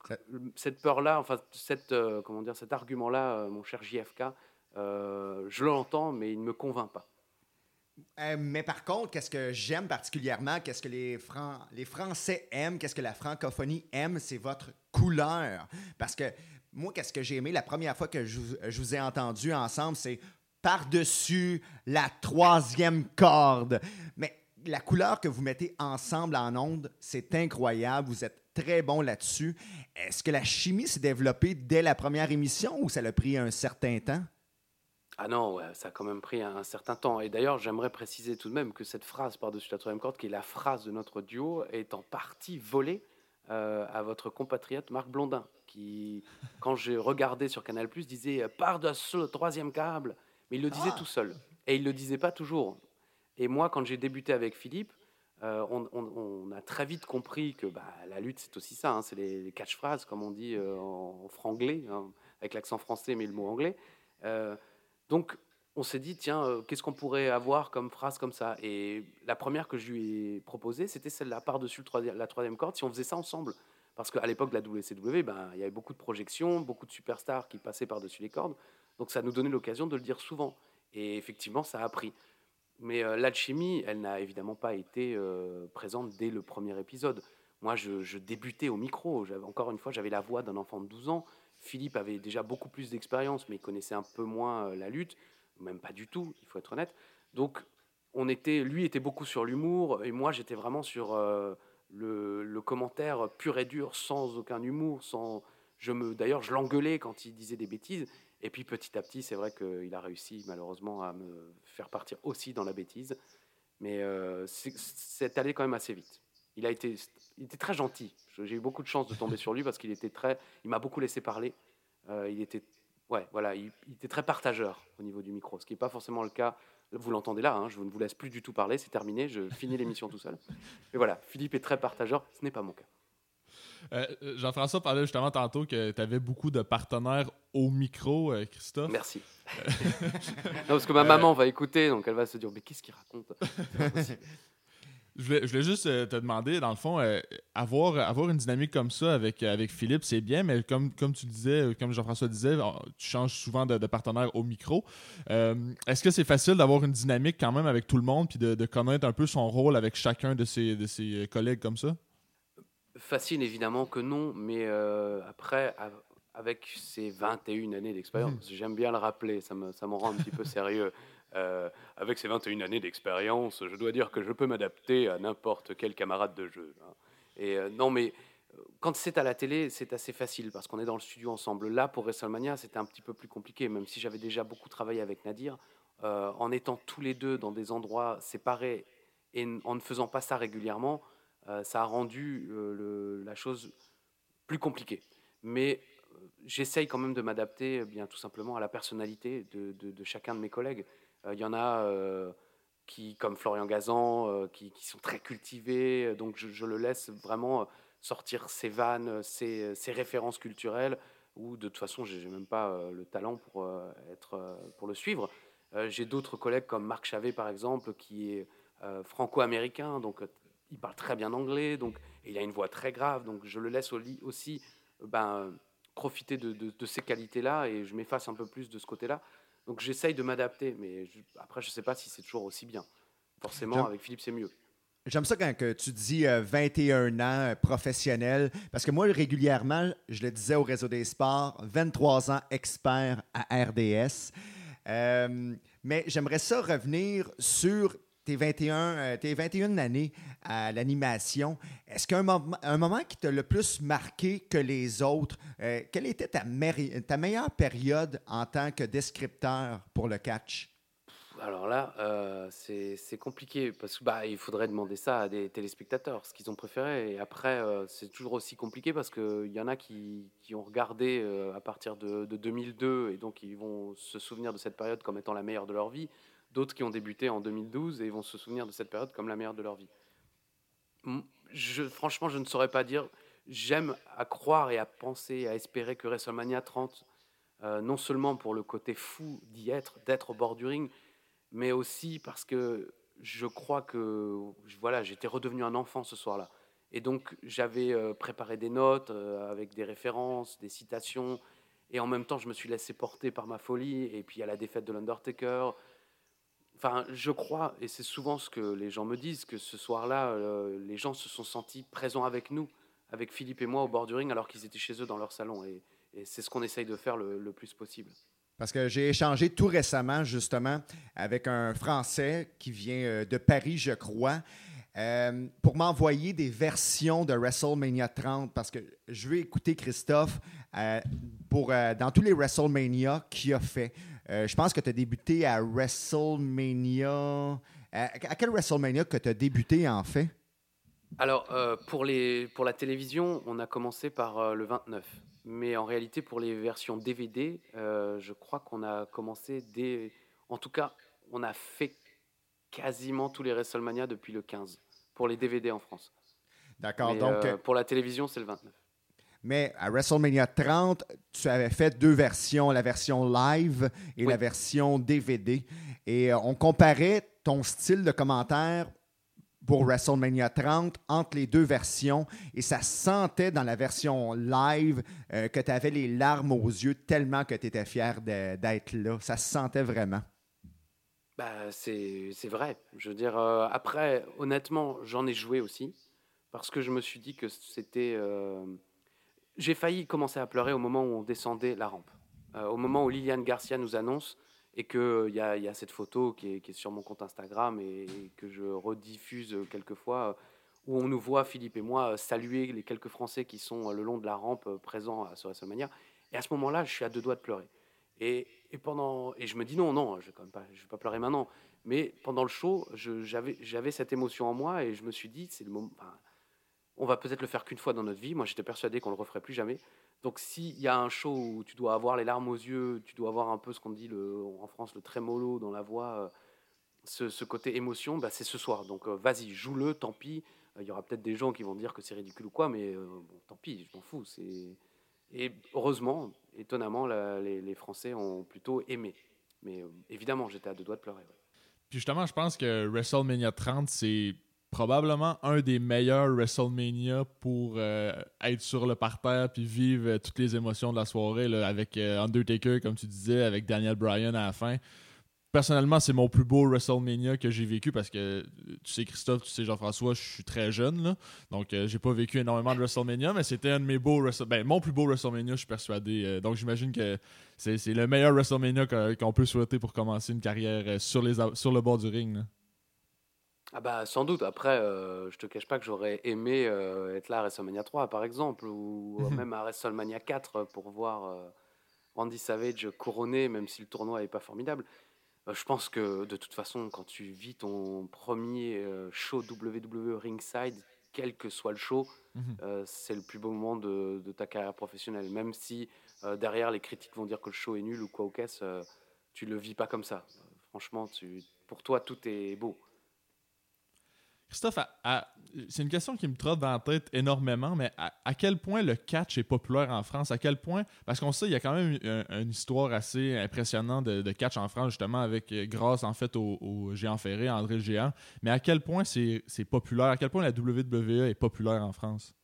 Speaker 2: cette peur-là, enfin cette, euh, comment dire, cet argument-là, euh, mon cher JFK, euh, je l'entends, mais il ne me convainc pas.
Speaker 3: mais par contre, qu'est-ce que j'aime particulièrement, qu'est-ce que les, les Français aiment, qu'est-ce que la francophonie aime, c'est votre couleur. Parce que moi, qu'est-ce que j'ai aimé la première fois que je, je vous ai entendu ensemble, c'est par-dessus la troisième corde. Mais la couleur que vous mettez ensemble en ondes, c'est incroyable. Vous êtes très bon là-dessus. Est-ce que la chimie s'est développée dès la première émission ou ça a pris un certain temps?
Speaker 2: Ah non, ça a quand même pris un, certain temps. Et d'ailleurs, j'aimerais préciser tout de même que cette phrase par-dessus la troisième corde, qui est la phrase de notre duo, est en partie volée euh, à votre compatriote Marc Blondin, qui, quand j'ai regardé sur Canal+, disait « par-dessus le troisième câble ». Mais il le disait ah. tout seul. Et il le disait pas toujours. Et moi, quand j'ai débuté avec Philippe, euh, on, a très vite compris que bah, la lutte, c'est aussi ça, hein, c'est les, catchphrases, comme on dit euh, en, franglais, hein, avec l'accent français mais le mot anglais. Euh, donc, on s'est dit, tiens, qu'est-ce qu'on pourrait avoir comme phrase comme ça? Et la première que je lui ai proposée, c'était celle-là, par-dessus la troisième corde, si on faisait ça ensemble. Parce qu'à l'époque de la WCW, ben, il y avait beaucoup de projections, beaucoup de superstars qui passaient par-dessus les cordes. Donc, ça nous donnait l'occasion de le dire souvent. Et effectivement, ça a pris. Mais euh, l'alchimie, elle n'a évidemment pas été euh, présente dès le premier épisode. Moi, je, débutais au micro. Encore une fois, j'avais la voix d'un enfant de 12 ans. Philippe avait déjà beaucoup plus d'expérience, mais il connaissait un peu moins euh, la lutte, même pas du tout, il faut être honnête. Donc, on était, lui était beaucoup sur l'humour, et moi, j'étais vraiment sur le, commentaire pur et dur, sans aucun humour. Sans, je me, d'ailleurs, je l'engueulais quand il disait des bêtises. Et puis petit à petit, c'est vrai qu'il a réussi malheureusement à me faire partir aussi dans la bêtise. Mais euh, c'est allé quand même assez vite. Il, a été, il était très gentil. J'ai eu beaucoup de chance de tomber sur lui parce qu'il était très. Il m'a beaucoup laissé parler. Euh, il était. Ouais, voilà, il, était très partageur au niveau du micro, ce qui n'est pas forcément le cas. Vous l'entendez là, hein, je ne vous laisse plus du tout parler, c'est terminé, je finis l'émission tout seul. Mais voilà, Philippe est très partageur, ce n'est pas mon cas.
Speaker 1: Euh, Jean-François parlait justement tantôt que tu avais beaucoup de partenaires au micro, euh, Christophe.
Speaker 2: Merci. non, parce que ma maman va écouter, donc elle va se dire Mais qu'est-ce qu'il raconte?
Speaker 1: Je voulais, juste euh, te demander, dans le fond, avoir, avoir une dynamique comme ça avec, avec Philippe, c'est bien, mais comme, comme tu disais, comme Jean-François disait, tu changes souvent de, partenaire au micro. Est-ce que c'est facile d'avoir une dynamique quand même avec tout le monde, puis de, de, connaître un peu son rôle avec chacun de ses, de ses collègues comme ça?
Speaker 2: Facile, évidemment que non, mais euh, après, avec ses 21 années d'expérience, mhm. j'aime bien le rappeler, ça me, ça rend un petit peu sérieux. Euh, avec ses 21 années d'expérience, je dois dire que je peux m'adapter à n'importe quel camarade de jeu. Hein. Et euh, non, mais quand c'est à la télé, c'est assez facile parce qu'on est dans le studio ensemble. Là, pour WrestleMania, c'était un petit peu plus compliqué, même si j'avais déjà beaucoup travaillé avec Nadir. en étant tous les deux dans des endroits séparés et en ne faisant pas ça régulièrement, euh, ça a rendu euh, la chose plus compliquée. Mais euh, j'essaye quand même de m'adapter bien tout simplement à la personnalité de, chacun de mes collègues. Il y en a qui, comme Florian Gazan, qui, sont très cultivés, donc je, le laisse vraiment sortir ses vannes, ses, ses, références culturelles, ou de toute façon, j'ai même pas le talent pour, être, pour le suivre. j'ai d'autres collègues comme Marc Chavet, par exemple, qui est franco-américain, donc il parle très bien anglais, donc il a une voix très grave, donc je le laisse aussi ben, profiter de, de, ces qualités-là et je m'efface un peu plus de ce côté-là. Donc j'essaye de m'adapter, mais après je ne sais pas si c'est toujours aussi bien. Forcément, avec Philippe, c'est mieux.
Speaker 3: J'aime ça quand que tu dis 21 euh, ans euh, professionnel, parce que moi, régulièrement, je le disais au réseau des sports, 23 ans expert à RDS. Euh, mais j'aimerais ça revenir sur tes 21, euh, tes 21 années à l'animation, est-ce qu'un moment, un moment qui t'a le plus marqué que les autres, euh, quelle était ta, meilleure période en tant que descripteur pour le catch?
Speaker 2: Alors là, euh, c'est compliqué parce qu'il bah, faudrait demander ça à des téléspectateurs, ce qu'ils ont préféré. Et après, c'est toujours aussi compliqué parce qu'il y en a qui, qui ont regardé à partir de, de 2002 et donc ils vont se souvenir de cette période comme étant la meilleure de leur vie d'autres qui ont débuté en 2012 et vont se souvenir de cette période comme la meilleure de leur vie. Franchement, je ne saurais pas dire. J'aime à croire et à penser, à espérer que WrestleMania 30, euh, non seulement pour le côté fou d'y être, d'être au bord du ring, mais aussi parce que je crois que voilà, j'étais redevenu un enfant ce soir-là. Et donc, j'avais euh, préparé des notes euh, avec des références, des citations, et en même temps, je me suis laissé porter par ma folie. Et puis, à la défaite de l'Undertaker, Enfin, je crois, et c'est souvent ce que les gens me disent, que ce soir-là, euh, les gens se sont sentis présents avec nous, avec Philippe et moi au bord du ring, alors qu'ils étaient chez eux dans leur salon. Et, c'est ce qu'on essaye de faire le, plus possible.
Speaker 3: Parce que j'ai échangé tout récemment, justement, avec un Français qui vient euh, de Paris, je crois, euh, pour m'envoyer des versions de WrestleMania 30, parce que je veux écouter Christophe pour, dans tous les WrestleMania qu'il a fait. Euh, je pense que tu as débuté à WrestleMania. À, quel WrestleMania que tu as débuté en fait?
Speaker 2: Alors, euh, pour, les, pour la télévision, on a commencé par euh, le 29. Mais en réalité, pour les versions DVD, je crois qu'on a commencé dès. En tout cas, on a fait quasiment tous les WrestleMania depuis le 15, pour les DVD en France.
Speaker 3: D'accord. Donc,
Speaker 2: pour la télévision, c'est le 29.
Speaker 3: Mais à WrestleMania 30, tu avais fait deux versions, la version live et la version DVD. Et euh, on comparait ton style de commentaire pour WrestleMania 30 entre les deux versions et ça sentait dans la version live euh, que tu avais les larmes aux yeux tellement que tu étais fier d'être là. Ça se sentait vraiment.
Speaker 2: Bah, c'est vrai. Je veux dire, euh, après, honnêtement, j'en ai joué aussi parce que je me suis dit que c'était j'ai failli commencer à pleurer au moment où on descendait la rampe. Euh, au moment où Liliane Garcia nous annonce et qu'il euh, y, y, a cette photo qui est, sur mon compte Instagram et, que je rediffuse quelquefois, euh, où on nous voit, Philippe et moi, saluer les quelques Français qui sont le long de la rampe présents à, sur WrestleMania. Et à ce moment-là, je suis à deux doigts de pleurer. Et, pendant, et je me dis non, non, je ne vais pas pleurer maintenant. Mais pendant le show, j'avais cette émotion en moi et je me suis dit, c'est le moment on va peut-être le faire qu'une fois dans notre vie. Moi, j'étais persuadé qu'on le referait plus jamais. Donc, s'il y a un show où tu dois avoir les larmes aux yeux, tu dois avoir un peu ce qu'on dit en France, le trémolo dans la voix, euh, ce, côté émotion, bah, c'est ce soir. Donc, euh, vas-y, joue-le, tant pis. Il y aura peut-être des gens qui vont dire que c'est ridicule ou quoi, mais euh, bon, tant pis, je m'en fous. Et heureusement, étonnamment, les, Français ont plutôt aimé. Mais évidemment, j'étais à deux doigts de pleurer.
Speaker 1: Puis justement, je pense que WrestleMania 30, c'est probablement un des meilleurs WrestleMania pour euh, être sur le parterre puis vivre euh, toutes les émotions de la soirée avec euh, Undertaker, comme tu disais, avec Daniel Bryan à la fin. Personnellement, c'est mon plus beau WrestleMania que j'ai vécu parce que tu sais, Christophe, tu sais, Jean-François, je suis très jeune, là, donc j'ai pas vécu énormément de WrestleMania, mais c'était un de mes beaux WrestleMania. Ben, mon plus beau WrestleMania, je suis persuadé. donc j'imagine que c'est le meilleur WrestleMania qu'on peut souhaiter pour commencer une carrière sur, les, sur le bord du ring.
Speaker 2: Ah bah sans doute. Après, euh, je te cache pas que j'aurais aimé euh, être là à WrestleMania 3, par exemple, ou mhm. même à WrestleMania 4 pour voir euh, Randy Savage couronné, même si le tournoi n'est pas formidable. je pense que de toute façon, quand tu vis ton premier show WWE ringside, quel que soit le show, mhm. c'est le plus beau moment de, de, ta carrière professionnelle. Même si derrière les critiques vont dire que le show est nul ou quoi au caisse, tu le vis pas comme ça. franchement, tu, pour toi, tout est beau.
Speaker 1: Christophe, c'est une question qui me trotte dans la tête énormément, mais à, quel point le catch est populaire en France? À quel point, parce qu'on sait, il y a quand même une, histoire assez impressionnante de, catch en France, justement, avec euh, grâce en fait au, géant ferré, André le Géant, mais à quel point c'est populaire? À quel point la WWE est populaire en France?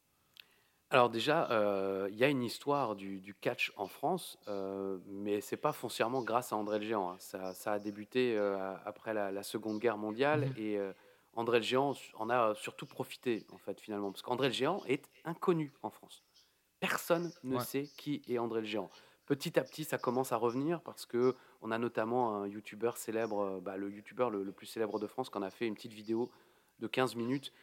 Speaker 2: Alors déjà, euh, il y a une histoire du, catch en France, euh, mais c'est pas foncièrement grâce à André le Géant. Hein. Ça, a débuté euh, après la, Seconde Guerre mondiale mmh et André le Géant en a surtout profité en fait finalement, parce qu'André le Géant est inconnu en France. Personne ne sait qui est André le Géant. Petit à petit, ça commence à revenir parce que on a notamment un youtubeur célèbre, bah, le youtubeur le, le, plus célèbre de France, qui en a fait une petite vidéo de 15 minutes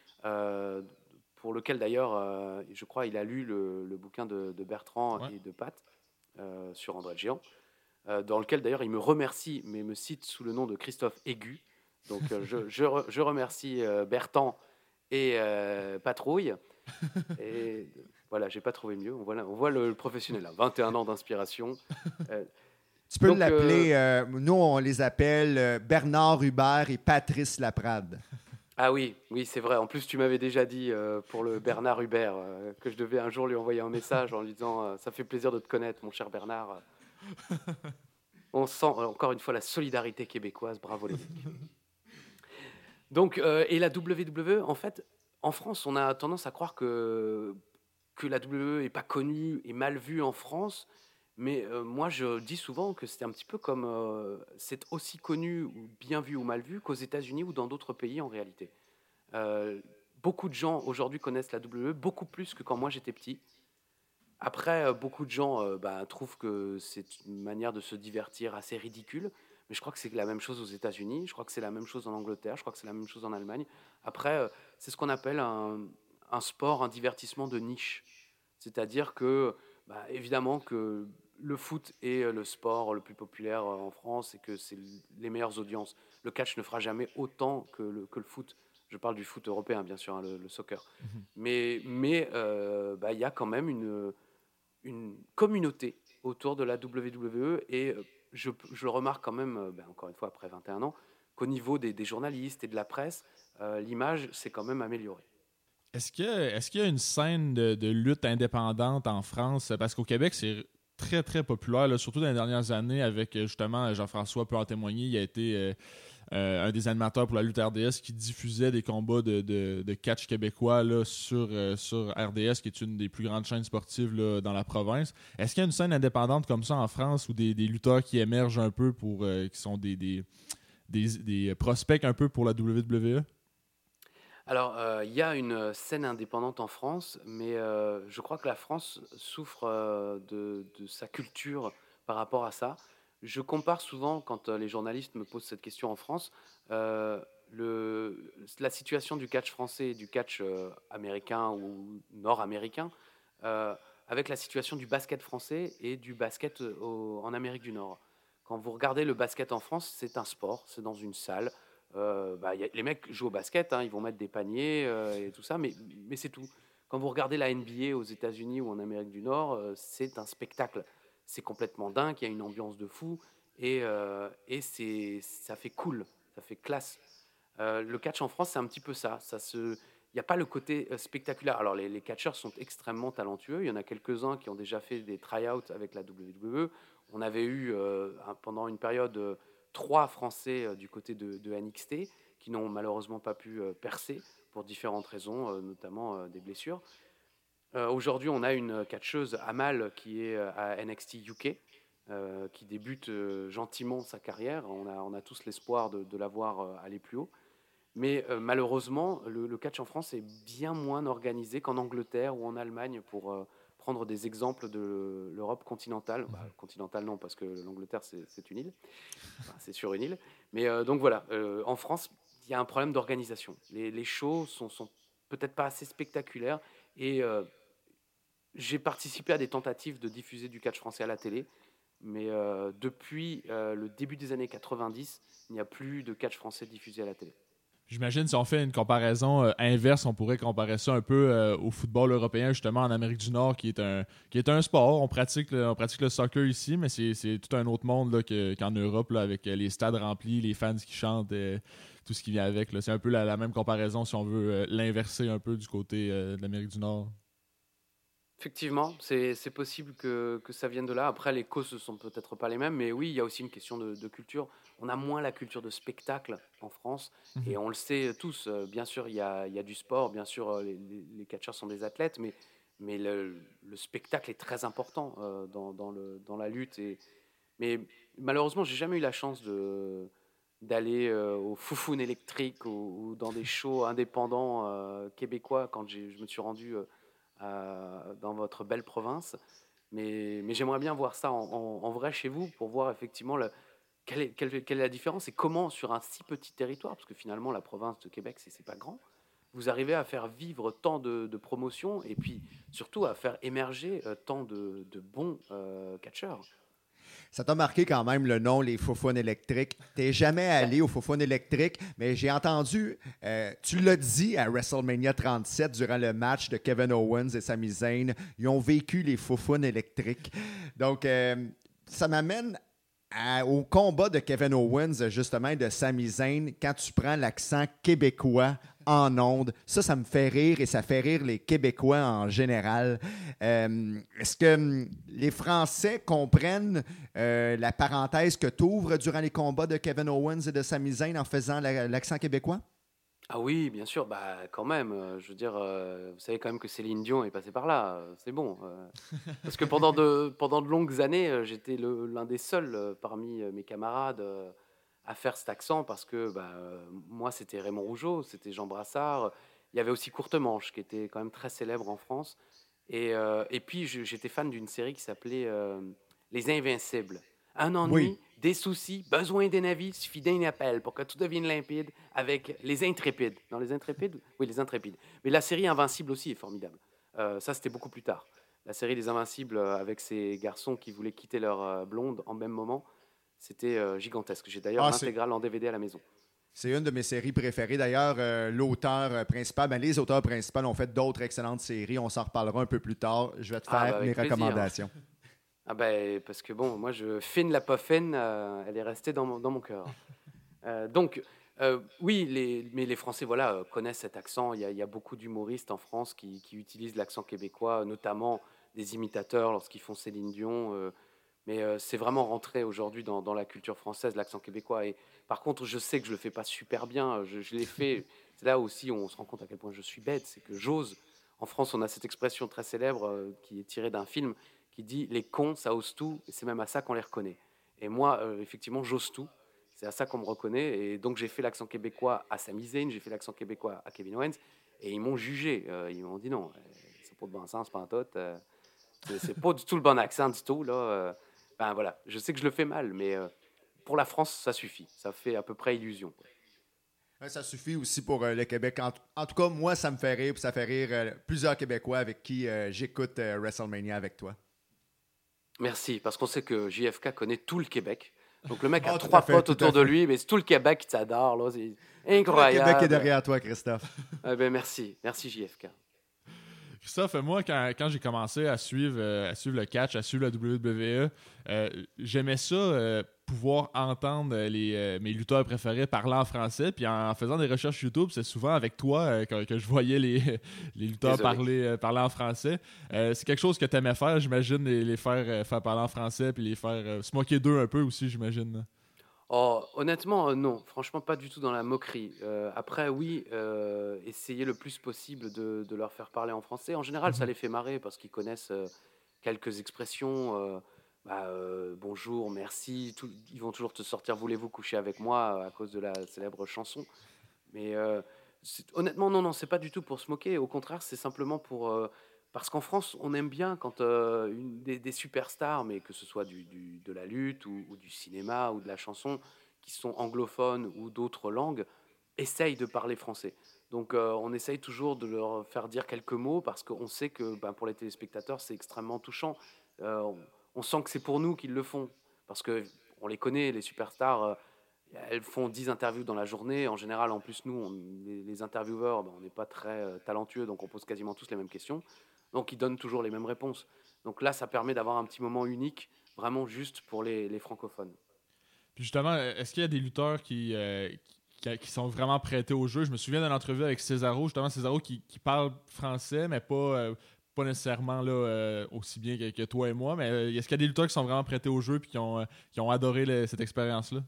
Speaker 2: pour lequel d'ailleurs, euh, je crois, il a lu le, bouquin de, Bertrand et de Pat euh, sur André le Géant, euh, dans lequel d'ailleurs il me remercie, mais me cite sous le nom de Christophe Aigu. Donc je, je, remercie Bertrand et Patrouille. Et voilà, j'ai pas trouvé mieux. On voit, on voit le, professionnel là, 21 ans d'inspiration.
Speaker 3: tu peux l'appeler, nous on les appelle Bernard Hubert et Patrice Laprade.
Speaker 2: Ah oui, oui, c'est vrai. En plus, tu m'avais déjà dit euh, pour le Bernard Hubert euh, que je devais un jour lui envoyer un message en lui disant euh, Ça fait plaisir de te connaître, mon cher Bernard. On sent encore une fois la solidarité québécoise. Bravo les mecs. Donc, et la WWE, en fait, en France, on a tendance à croire que, que la WWE n'est pas connue et mal vue en France. Mais euh, moi, je dis souvent que c'est un petit peu comme euh, c'est aussi connu ou bien vu ou mal vu qu'aux États-Unis ou dans d'autres pays en réalité. Euh, beaucoup de gens aujourd'hui connaissent la WWE beaucoup plus que quand moi j'étais petit. Après, beaucoup de gens bah, trouvent que c'est une manière de se divertir assez ridicule. Mais je crois que c'est la même chose aux États-Unis, je crois que c'est la même chose en Angleterre, je crois que c'est la même chose en Allemagne. Après, c'est ce qu'on appelle un, un, sport, un divertissement de niche. C'est-à-dire que, bah, évidemment, que le foot est euh, le sport le plus populaire euh, en France et que c'est les meilleures audiences. Le catch ne fera jamais autant que le, que le foot. Je parle du foot européen, bien sûr, hein, le, soccer. Mhm. Mais mais euh, bah, il y a quand même une, une communauté autour de la WWE et je, remarque quand même, bah, encore une fois après 21 ans, qu'au niveau des, journalistes et de la presse, l'image s'est quand même améliorée.
Speaker 1: Est-ce qu'il y, a une scène de, lutte indépendante en France? Parce qu'au Québec, c'est très, très populaire, surtout dans les dernières années, avec euh, justement Jean-François peut en témoigner. Il a été euh, euh, un des animateurs pour la lutte RDS qui diffusait des combats de, catch québécois là, sur, sur RDS, qui est une des plus grandes chaînes sportives là, dans la province. Est-ce qu'il y a une scène indépendante comme ça en France ou des, des lutteurs qui émergent un peu pour qui sont des, des, prospects un peu pour la WWE?
Speaker 2: Alors, euh, il y a une scène indépendante en France, mais euh, je crois que la France souffre euh, de, sa culture par rapport à ça. Je compare souvent, quand les journalistes me posent cette question en France, le, la situation du catch français et du catch américain ou nord-américain avec la situation du basket français et du basket en Amérique du Nord. Quand vous regardez le basket en France, c'est un sport, c'est dans une salle. Euh, bah, les mecs jouent au basket, hein, ils vont mettre des paniers euh, et tout ça, mais, c'est tout. Quand vous regardez la NBA aux États-Unis ou en Amérique du Nord, euh, c'est un spectacle. C'est complètement dingue, il y a une ambiance de fou et, et c'est, ça fait cool, ça fait classe. le catch en France, c'est un petit peu ça. ça il n'y a pas le côté spectaculaire. Alors, les, catcheurs sont extrêmement talentueux. Il y en a quelques-uns qui ont déjà fait des try-outs avec la WWE. On avait eu, pendant une période, trois Français euh, du côté de, NXT qui n'ont malheureusement pas pu euh, percer pour différentes raisons, euh, notamment des blessures. Aujourd'hui, on a une catcheuse Amal qui est à NXT UK, qui débute gentiment sa carrière. On a, on a tous l'espoir de, la voir aller plus haut. Mais malheureusement, le, le, catch en France est bien moins organisé qu'en Angleterre ou en Allemagne pour, prendre des exemples de l'Europe continentale. Bah, continentale, non, parce que l'Angleterre, c'est une île. c'est sur une île. Mais euh, donc voilà, euh, en France, il y a un problème d'organisation. Les, les, shows sont, sont peut-être pas assez spectaculaires. Et euh, j'ai participé à des tentatives de diffuser du catch français à la télé. Mais depuis le début des années 90, il n'y a plus de catch français diffusé à la télé.
Speaker 1: J'imagine si on fait une comparaison euh, inverse, on pourrait comparer ça un peu euh, au football européen, justement en Amérique du Nord, qui est un, qui est un sport. On pratique, le, on pratique le soccer ici, mais c'est tout un autre monde qu'en Europe, là, avec les stades remplis, les fans qui chantent. Euh, tout ce qui vient avec. C'est un peu la, même comparaison si on veut l'inverser un peu du côté de l'Amérique du Nord.
Speaker 2: Effectivement, c'est possible que, que, ça vienne de là. Après, les causes ne sont peut-être pas les mêmes, mais oui, il y a aussi une question de, culture. On a moins la culture de spectacle en France, mhm. et on le sait tous. Euh, bien sûr, il y a, y a, du sport, bien sûr, euh, les, les, catcheurs sont des athlètes, mais, mais le, le spectacle est très important euh, dans, dans, le, dans, la lutte. Et, mais malheureusement, j'ai jamais eu la chance de d'aller au Foufoune électrique ou, dans des shows indépendants québécois quand je me suis rendu euh, dans votre belle province. Mais, j'aimerais bien voir ça en, vrai chez vous pour voir effectivement le, quelle, est, la différence et comment sur un si petit territoire, parce que finalement la province de Québec c'est pas grand, vous arrivez à faire vivre tant de, promotions et puis surtout à faire émerger euh, tant de, de bons euh, catcheurs.
Speaker 3: Ça t'a marqué quand même le nom, les Foufounes électriques. T'es jamais allé aux Foufounes électriques, mais j'ai entendu, euh, tu l'as dit à WrestleMania 37 durant le match de Kevin Owens et Sami Zayn, ils ont vécu les Foufounes électriques. Donc, euh, ça m'amène au combat de Kevin Owens, justement, de Sami Zayn, quand tu prends l'accent québécois en ondes. Ça, ça me fait rire et ça fait rire les Québécois en général. Euh, est-ce que hum, les Français comprennent euh, la parenthèse que tu ouvres durant les combats de Kevin Owens et de Sami Zayn en faisant l'accent québécois?
Speaker 2: Ah oui, bien sûr, bah quand même. Euh, je veux dire, vous savez quand même que Céline Dion est passée par là. c'est bon. parce que pendant de, pendant de longues années, j'étais l'un des seuls parmi mes camarades à faire cet accent parce que bah, moi, c'était Raymond Rougeau, c'était Jean Brassard. Il y avait aussi Courtemanche, qui était quand même très célèbre en France. Et, euh, et puis, j'étais fan d'une série qui s'appelait euh, Les Invincibles. Un ennui, des soucis, besoin des navires, suffit d'un appel pour que tout devienne limpide avec les Intrépides. Dans les Intrépides? Oui, les Intrépides. Mais la série Invincible aussi est formidable. Euh, ça, c'était beaucoup plus tard. La série Les Invincibles avec ces garçons qui voulaient quitter leur blonde en même moment. C'était euh, gigantesque. J'ai d'ailleurs ah, l'intégrale en DVD à la maison.
Speaker 3: C'est une de mes séries préférées. D'ailleurs, euh, l'auteur euh, principal, ben, les auteurs principaux ont fait d'autres excellentes séries. On s'en reparlera un peu plus tard. Je vais te ah, faire bah, mes recommandations.
Speaker 2: Ah ben, parce que bon, moi, je fine la pas fine, elle est restée dans mon, dans mon cœur. donc, oui, les, mais les Français voilà, connaissent cet accent. Il y a, beaucoup d'humoristes en France qui, qui utilisent l'accent québécois, notamment des imitateurs lorsqu'ils font Céline Dion. Mais euh, c'est vraiment rentré aujourd'hui dans, la culture française, l'accent québécois. Et par contre, je sais que je le fais pas super bien. Je, l'ai fait. C'est là aussi où on se rend compte à quel point je suis bête. C'est que j'ose. En France, on a cette expression très célèbre euh, qui est tirée d'un film qui dit les cons, ça ose tout. C'est même à ça qu'on les reconnaît. Et moi, euh, effectivement, j'ose tout. C'est à ça qu'on me reconnaît. Et donc, j'ai fait l'accent québécois à Sami Zayn, j'ai fait l'accent québécois à Kevin Owens. Et ils m'ont jugé. ils m'ont dit non, c'est pas de bon sens, tot. c'est pas du tout le bon accent du tout. Là. Ben voilà, je sais que je le fais mal, mais euh, pour la France, ça suffit. Ça fait à peu près illusion.
Speaker 3: ça suffit aussi pour euh, le Québec. En, tout cas, moi, ça me fait rire, puis ça fait rire euh, plusieurs Québécois avec qui j'écoute WrestleMania avec toi.
Speaker 2: Merci, parce qu'on sait que JFK connaît tout le Québec. Donc le mec a ah, trois potes autour de lui, mais c'est tout le Québec qui t'adore. C'est incroyable.
Speaker 3: Le Québec est derrière toi, Christophe.
Speaker 2: Eh ben, merci, merci JFK.
Speaker 1: Christophe, moi, quand, quand j'ai commencé à suivre, euh, à suivre le catch, à suivre la WWE, euh, j'aimais ça, euh, pouvoir entendre les, mes lutteurs préférés parler en français. Puis en, faisant des recherches YouTube, c'est souvent avec toi que, que, je voyais les, les lutteurs parler, parler en français. c'est quelque chose que tu aimais faire, j'imagine, les, les faire, faire parler en français, puis les faire se moquer d'eux un peu aussi, j'imagine.
Speaker 2: Oh, honnêtement, euh, non. Franchement, pas du tout dans la moquerie. Euh, après, oui, euh, essayer le plus possible de, leur faire parler en français. En général, ça mhm. les fait marrer parce qu'ils connaissent quelques expressions. Bah, bonjour, merci. ils vont toujours te sortir voulez-vous coucher avec moi à cause de la célèbre chanson. Mais honnêtement, non, non, c'est pas du tout pour se moquer. Au contraire, c'est simplement pour parce qu'en France, on aime bien quand euh, des, superstars, mais que ce soit de la lutte ou, du cinéma ou de la chanson, qui sont anglophones ou d'autres langues, essayent de parler français. Donc euh, on essaye toujours de leur faire dire quelques mots parce qu'on sait que ben, pour les téléspectateurs, c'est extrêmement touchant. Euh, on, sent que c'est pour nous qu'ils le font. Parce qu'on les connaît, les superstars elles font 10 interviews dans la journée. En général, en plus, nous, les, intervieweurs, ben, on n'est pas très talentueux, donc on pose quasiment tous les mêmes questions. Donc ils donnent toujours les mêmes réponses. Donc là, ça permet d'avoir un petit moment unique, vraiment juste pour les, francophones.
Speaker 1: Puis justement, est-ce qu'il y a des lutteurs qui, euh, qui, sont vraiment prêtés au jeu? Je me souviens d'une entrevue avec Césaro, justement Césaro qui, qui parle français, mais pas, pas nécessairement là, aussi bien que, toi et moi. Mais est-ce qu'il y a des lutteurs qui sont vraiment prêtés au jeu et qui ont, qui ont adoré cette expérience-là?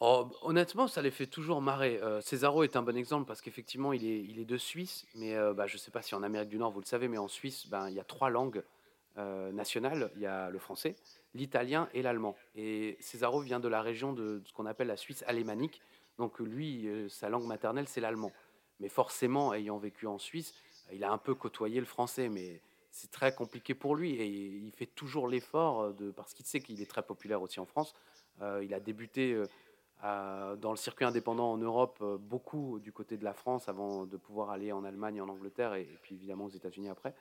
Speaker 2: Oh, honnêtement, ça les fait toujours marrer. Euh, Césaro est un bon exemple parce qu'effectivement, il est, il est de Suisse, mais euh, bah, je ne sais pas si en Amérique du Nord, vous le savez, mais en Suisse, ben, il y a trois langues euh, nationales. Il y a le français, l'italien et l'allemand. Et Césaro vient de la région de, ce qu'on appelle la Suisse alémanique. Donc lui, sa langue maternelle, c'est l'allemand. Mais forcément, ayant vécu en Suisse, il a un peu côtoyé le français, mais c'est très compliqué pour lui. Et il fait toujours l'effort, parce qu'il sait qu'il est très populaire aussi en France. il a débuté dans le circuit indépendant en Europe, euh, beaucoup du côté de la France avant de pouvoir aller en Allemagne, en Angleterre et, puis évidemment aux États-Unis après.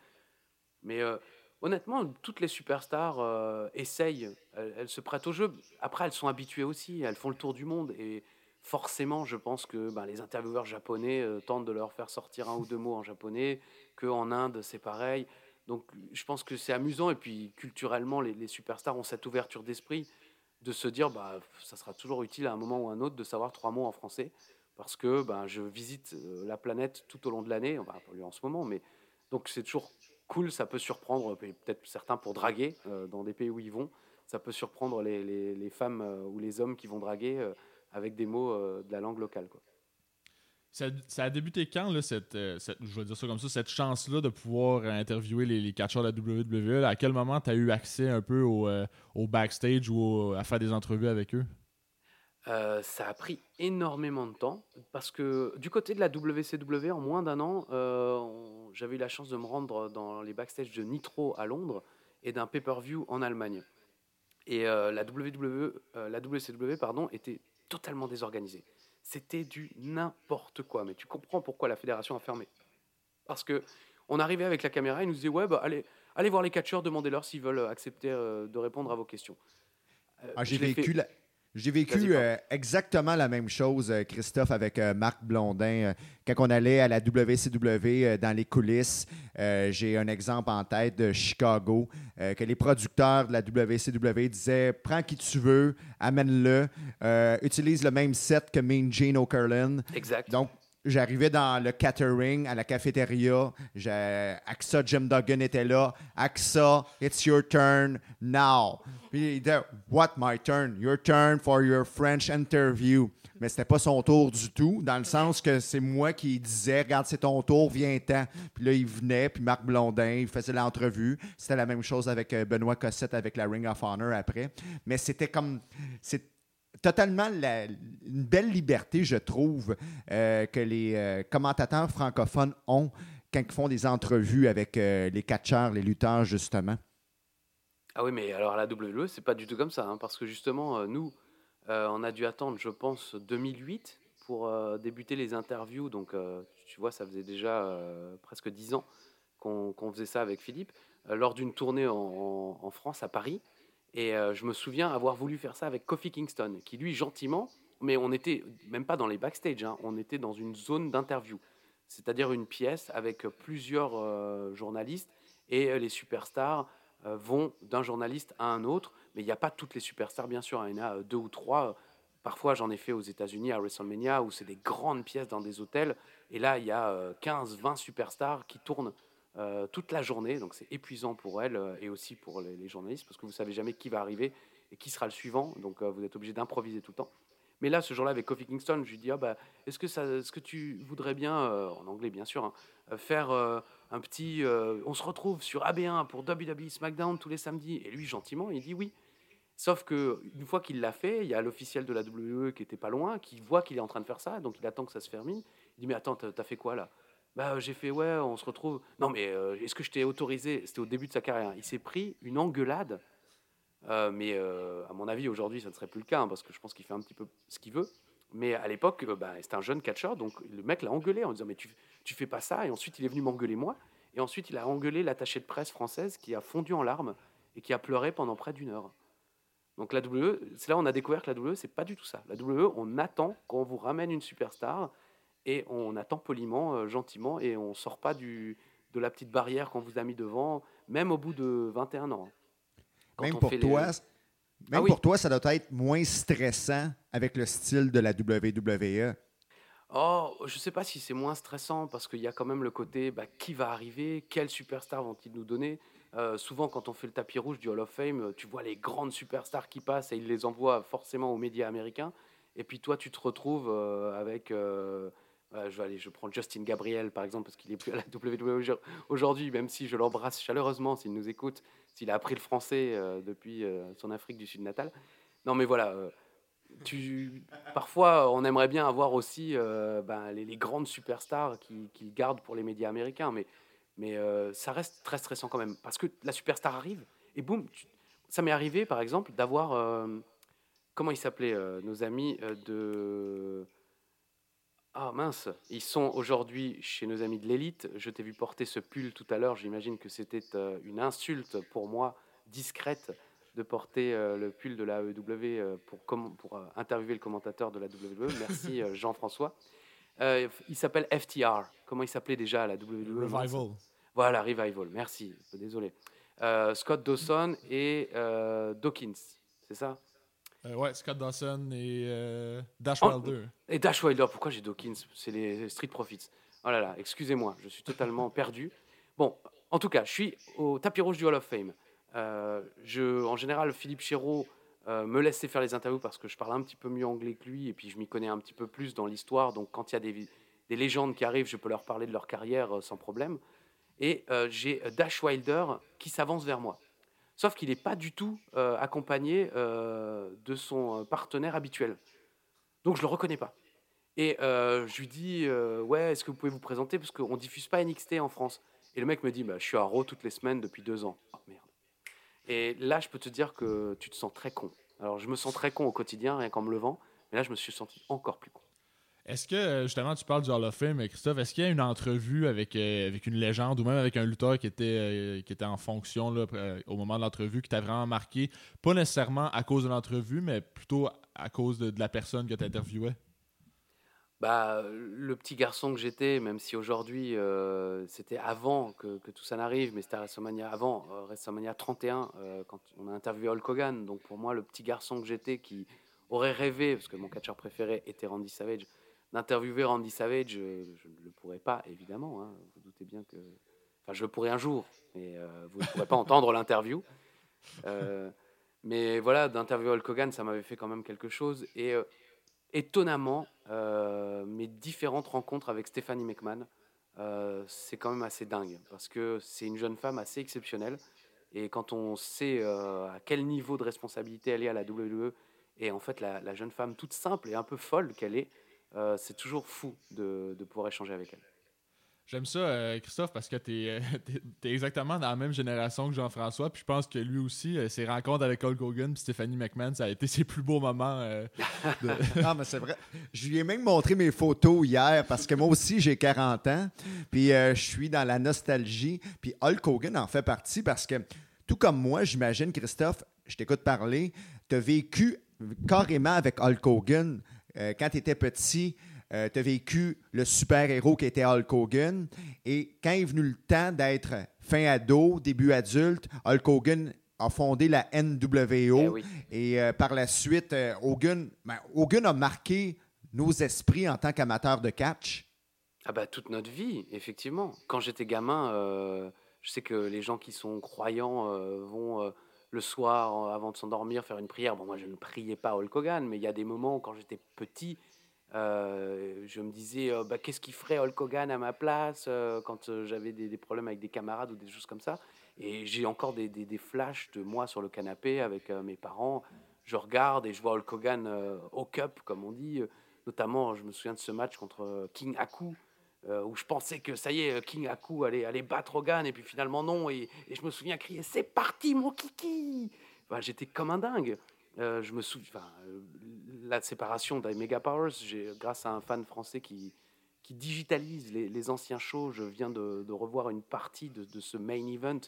Speaker 2: Mais euh, honnêtement, toutes les superstars euh, essayent, elles, se prêtent au jeu. Après, elles sont habituées aussi, elles font le tour du monde et forcément, je pense que ben, les intervieweurs japonais tentent de leur faire sortir un ou deux mots en japonais, qu'en Inde, c'est pareil. Donc, je pense que c'est amusant et puis culturellement, les superstars ont cette ouverture d'esprit de se dire bah ça sera toujours utile à un moment ou à un autre de savoir trois mots en français parce que ben, je visite euh, la planète tout au long de l'année, va pas lui en ce moment, mais donc c'est toujours cool, ça peut surprendre peut-être certains pour draguer euh, dans des pays où ils vont, ça peut surprendre les, femmes euh, ou les hommes qui vont draguer avec des mots de la langue locale.
Speaker 1: Ça, a débuté quand, euh, cette, je vais dire ça comme ça, cette chance-là de pouvoir interviewer les, catcheurs de la WWE? à quel moment tu as eu accès un peu au, euh, backstage ou à faire des entrevues avec eux?
Speaker 2: Euh, ça a pris énormément de temps parce que du côté de la WCW, en moins d'un an, j'avais eu la chance de me rendre dans les backstage de Nitro à Londres et d'un pay-per-view en Allemagne. Et la, WWE, la WCW pardon, était totalement désorganisée. C'était du n'importe quoi. Mais tu comprends pourquoi la fédération a fermé. Parce que on arrivait avec la caméra, ils nous disaient ouais, bah, allez, allez voir les catcheurs, demandez-leur s'ils veulent accepter euh, de répondre à vos questions.
Speaker 3: Euh, ah, j'ai vécu la... J'ai vécu euh, exactement la même chose, euh, Christophe, avec euh, Marc Blondin. quand on allait à la WCW dans les coulisses, j'ai un exemple en tête de Chicago, que les producteurs de la WCW disaient Prends qui tu veux, amène-le, utilise le même set que Mean Gene O'Curlin.
Speaker 2: Exact.
Speaker 3: Donc, J'arrivais dans le catering, à la cafétéria. AXA Jim Duggan était là. AXA, it's your turn now. Puis il disait, What my turn? Your turn for your French interview. Mais c'était pas son tour du tout, dans le sens que c'est moi qui disais, regarde, c'est ton tour, viens-t'en. Puis là, il venait, puis Marc Blondin, il faisait l'entrevue. C'était la même chose avec euh, Benoît Cossette avec la Ring of Honor après. Mais c'était comme totalement une belle liberté, je trouve, euh, que les euh, commentateurs francophones ont quand ils font des entrevues avec euh, les catcheurs, les lutteurs, justement.
Speaker 2: Ah oui, mais alors à la WWE, c'est pas du tout comme ça, hein, parce que justement, nous, on a dû attendre, je pense, 2008 pour débuter les interviews. Donc, tu vois, ça faisait déjà presque 10 ans qu'on faisait ça avec Philippe, lors d'une tournée en France, à Paris. Et euh, je me souviens avoir voulu faire ça avec Kofi Kingston, qui lui, gentiment, mais on n'était même pas dans les backstage, hein, on était dans une zone d'interview, c'est-à-dire une pièce avec plusieurs euh, journalistes et euh, les superstars vont d'un journaliste à un autre, mais il n'y a pas toutes les superstars, bien sûr, hein, il y en a deux ou trois. Parfois, j'en ai fait aux États-Unis à WrestleMania où c'est des grandes pièces dans des hôtels, et là, il y a 15-20 superstars qui tournent euh, toute la journée. Donc c'est épuisant pour elle euh, et aussi pour les, journalistes parce que vous savez jamais qui va arriver et qui sera le suivant. Donc euh, vous êtes obligé d'improviser tout le temps. Mais là, ce jour-là, avec Kofi Kingston, je lui dis ah, bah, est-ce que, que tu voudrais bien, en anglais bien sûr, hein, faire un petit. on se retrouve sur AB1 pour WWE SmackDown tous les samedis? Et lui, gentiment, il dit oui. Sauf que une fois qu'il l'a fait, il y a l'officiel de la WWE qui était pas loin, qui voit qu'il est en train de faire ça, donc il attend que ça se termine. Il dit mais attends, t'as fait quoi là? Bah, j'ai fait, ouais, on se retrouve. Non, mais euh, est-ce que je t'ai autorisé? C'était au début de sa carrière. Il s'est pris une engueulade. Euh, mais euh, à mon avis, aujourd'hui, ça ne serait plus le cas, hein, parce que je pense qu'il fait un petit peu ce qu'il veut. Mais à l'époque, bah, c'était un jeune catcheur, donc le mec l'a engueulé en disant, mais tu, tu fais pas ça. Et ensuite, il est venu m'engueuler moi. Et ensuite, il a engueulé l'attaché de presse française qui a fondu en larmes et qui a pleuré pendant près d'une heure. Donc la WWE, c'est là où on a découvert que la WWE, c'est pas du tout ça. La WWE, on attend qu'on vous ramène une superstar et on attend poliment, euh, gentiment, et on sort pas du, de la petite barrière qu'on vous a mis devant, même au bout de 21 ans.
Speaker 3: même pour toi, Même ah pour toi, ça doit être moins stressant avec le style de la WWE.
Speaker 2: Oh, je sais pas si c'est moins stressant parce qu'il y a quand même le côté bah, qui va arriver, quels superstars vont-ils nous donner. Euh, souvent, quand on fait le tapis rouge du Hall of Fame, tu vois les grandes superstars qui passent et ils les envoient forcément aux médias américains. Et puis toi, tu te retrouves euh, avec. Euh, je vais aller, je prends Justin Gabriel par exemple parce qu'il est plus à la WWE aujourd'hui, même si je l'embrasse chaleureusement s'il nous écoute, s'il a appris le français depuis son Afrique du Sud natale. Non, mais voilà tu, parfois, on aimerait bien avoir aussi euh, ben, les, grandes superstars qui, qui, gardent pour les médias américains, mais, euh, ça reste très stressant quand même, parce que la superstar arrive, et boum, ça m'est arrivé, par exemple, d'avoir, euh, comment ils s'appelaient, nos amis de... Ah mince, ils sont aujourd'hui chez nos amis de l'élite. Je t'ai vu porter ce pull tout à l'heure, j'imagine que c'était une insulte pour moi, discrète de porter euh, le pull de la AEW euh, pour, pour euh, interviewer le commentateur de la WWE. Merci Jean-François. il s'appelle FTR. Comment il s'appelait déjà à la WWE
Speaker 1: Revival.
Speaker 2: Voilà, Revival. Merci. Désolé. Scott Dawson et Dawkins, c'est ça?
Speaker 1: Ouais, Scott Dawson et Dash oh, Wilder.
Speaker 2: Et Dash Wilder, pourquoi j'ai Dawkins? C'est les Street Profits. Oh là là, excusez-moi, je suis totalement perdu. Bon, en tout cas, je suis au tapis rouge du Hall of Fame. Euh, je, en général, Philippe Chéreau euh, me laissait faire les interviews parce que je parle un petit peu mieux anglais que lui et puis je m'y connais un petit peu plus dans l'histoire. Donc, quand il y a des, des, légendes qui arrivent, je peux leur parler de leur carrière euh, sans problème. Et j'ai Dash Wilder qui s'avance vers moi. Sauf qu'il n'est pas du tout accompagné de son partenaire habituel. Donc je le reconnais pas. Et je lui dis ouais, est-ce que vous pouvez vous présenter? Parce qu'on diffuse pas NXT en France. Et le mec me dit bah, je suis à Raw toutes les semaines depuis deux ans. Oh merde. Et là, je peux te dire que tu te sens très con. Alors, je me sens très con au quotidien, rien qu'en me levant, mais là, je me suis senti encore plus con.
Speaker 1: Est-ce que, euh, justement, tu parles du Hall of Fame, Christophe, est-ce qu'il y a une entrevue avec, euh, avec une légende ou même avec un lutteur qui était, euh, qui était en fonction là, au moment de l'entrevue, qui t'a vraiment marqué, pas nécessairement à cause de l'entrevue, mais plutôt à cause de, de la personne que tu interviewais?
Speaker 2: bah, le petit garçon que j'étais, même si aujourd'hui euh, c'était avant que, tout ça n'arrive, mais c'était WrestleMania avant, euh, WrestleMania 31, euh, quand on a interviewé Hulk Hogan. Donc pour moi, le petit garçon que j'étais qui aurait rêvé, parce que mon catcheur préféré était Randy Savage, d'interviewer Randy Savage, je ne le pourrais pas, évidemment. Hein. vous doutez bien que. Enfin, je le pourrais un jour, mais vous ne pourrez pas entendre l'interview. mais voilà, d'interviewer Hulk Hogan, ça m'avait fait quand même quelque chose. Et étonnamment, euh, mes différentes rencontres avec Stephanie McMahon, euh, c'est quand même assez dingue parce que c'est une jeune femme assez exceptionnelle. Et quand on sait euh, à quel niveau de responsabilité elle est à la WWE, et en fait la, jeune femme toute simple et un peu folle qu'elle est, c'est toujours fou de pouvoir échanger avec elle.
Speaker 1: J'aime ça, euh, Christophe, parce que tu es, exactement dans la même génération que Jean-François. Puis je pense que lui aussi, euh, ses rencontres avec Hulk Hogan et Stephanie McMahon, ça a été ses plus beaux moments. Euh,
Speaker 3: non, mais c'est vrai. Je lui ai même montré mes photos hier parce que moi aussi, j'ai 40 ans. Puis je suis dans la nostalgie. Puis Hulk Hogan en fait partie parce que, tout comme moi, j'imagine, Christophe, je t'écoute parler, tu as vécu carrément avec Hulk Hogan quand tu étais petit. Euh, tu as vécu le super-héros qui était Hulk Hogan. Et quand est venu le temps d'être fin ado, début adulte, Hulk Hogan a fondé la NWO. Eh Et euh, par la suite, euh, Hogan, ben, Hogan a marqué nos esprits en tant qu'amateur de catch.
Speaker 2: Ah bah, toute notre vie, effectivement. Quand j'étais gamin, je sais que les gens qui sont croyants vont le soir, avant de s'endormir, faire une prière. Bon, moi, je ne priais pas Hulk Hogan, mais il y a des moments quand j'étais petit, euh, je me disais, euh, bah, qu'est-ce qu'il ferait Hulk Hogan à ma place euh, quand j'avais des, problèmes avec des camarades ou des choses comme ça. Et j'ai encore des, flashs de moi sur le canapé avec mes parents. Je regarde et je vois Hulk Hogan au cup, comme on dit. Notamment, je me souviens de ce match contre King Haku, où je pensais que ça y est, King Haku allait, allait battre Hogan, et puis finalement non. Et, je me souviens crier C'est parti, mon kiki J'étais comme un dingue. je me souviens, la séparation des Mega Powers, grâce à un fan français qui, digitalise les, anciens shows, je viens de, revoir une partie de, ce main event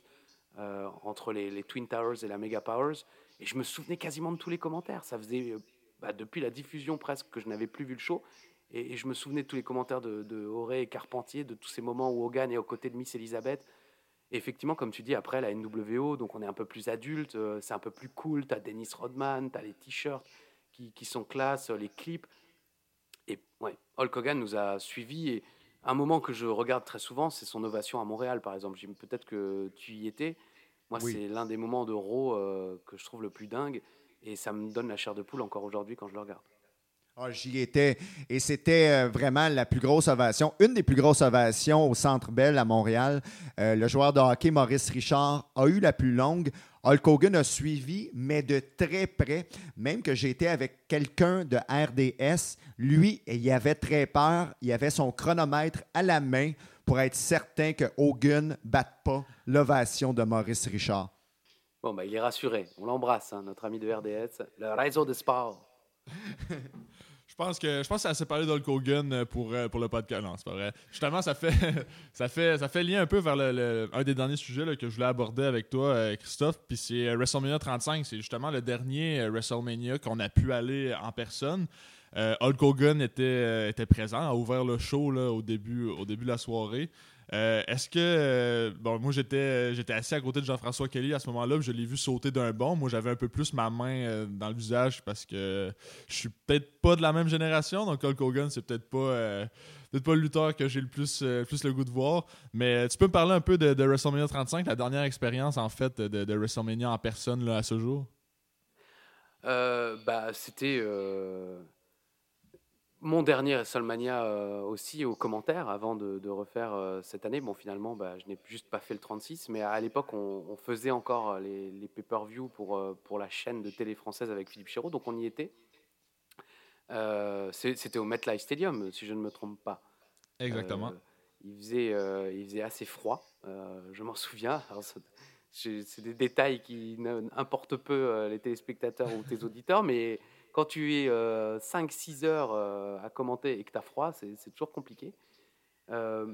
Speaker 2: euh, entre les, Twin Towers et la Mega Powers, et je me souvenais quasiment de tous les commentaires. Ça faisait euh, bah, depuis la diffusion presque que je n'avais plus vu le show, et, je me souvenais de tous les commentaires de, de et Carpentier, de tous ces moments où Hogan est aux côtés de Miss Elizabeth. effectivement, comme tu dis, après la NWO, donc on est un peu plus adulte, c'est un peu plus cool. Tu as Dennis Rodman, tu as les t-shirts qui, qui, sont classe, les clips. Et ouais, Hulk Hogan nous a suivis. Et un moment que je regarde très souvent, c'est son ovation à Montréal, par exemple. Peut-être que tu y étais. Moi, c'est l'un des moments de Raw que je trouve le plus dingue. Et ça me donne la chair de poule encore aujourd'hui quand je le regarde.
Speaker 3: Ah, j'y étais. Et c'était euh, vraiment la plus grosse ovation, une des plus grosses ovations au Centre Bell à Montréal. Euh, le joueur de hockey Maurice Richard a eu la plus longue. Hulk Hogan a suivi, mais de très près. Même que j'étais avec quelqu'un de RDS, lui, il avait très peur. Il avait son chronomètre à la main pour être certain que Hogan ne batte pas l'ovation de Maurice Richard.
Speaker 2: Bon, ben, il est rassuré. On l'embrasse, hein, notre ami de RDS. Le réseau de sport.
Speaker 1: Je pense que je pense que ça s'est parlé d'Hulk Hogan euh, pour, euh, pour le podcast. Non, c'est pas vrai. Justement, ça fait ça fait ça fait lien un peu vers le, un des derniers sujets que je voulais aborder avec toi, euh, Christophe. Puis c'est WrestleMania 35. C'est justement le dernier WrestleMania qu'on a pu aller en personne. Hulk Hogan était, était présent, a ouvert le show au, début, au début de la soirée. Euh, est-ce que. Euh, bon, moi, j'étais, j'étais assis à côté de Jean-François Kelly à ce moment-là, je l'ai vu sauter d'un bond. Moi, j'avais un peu plus ma main euh, dans le visage parce que je suis peut-être pas de la même génération. Donc, Hulk Hogan, c'est peut-être pas. peut pas le lutteur que j'ai le plus, plus le goût de voir. Mais tu peux me parler un peu de, WrestleMania 35, la dernière expérience, en fait, de, de WrestleMania en personne là, à ce jour?
Speaker 2: bah, c'était mon dernier WrestleMania euh, aussi aux commentaires avant de, refaire euh, cette année. Bon, finalement, bah, je n'ai juste pas fait le 36, mais à l'époque, on, faisait encore euh, les, les pay-per-view pour, pour la chaîne de télé française avec Philippe Chéreau, donc on y était. C'était au MetLife Stadium, si je ne me trompe pas.
Speaker 1: Exactement.
Speaker 2: il, faisait, il faisait assez froid, je m'en souviens. C'est des détails qui importent peu les téléspectateurs ou tes auditeurs, mais quand tu es 5-6 euh, heures euh, à commenter et que tu as froid, c'est toujours compliqué. Euh,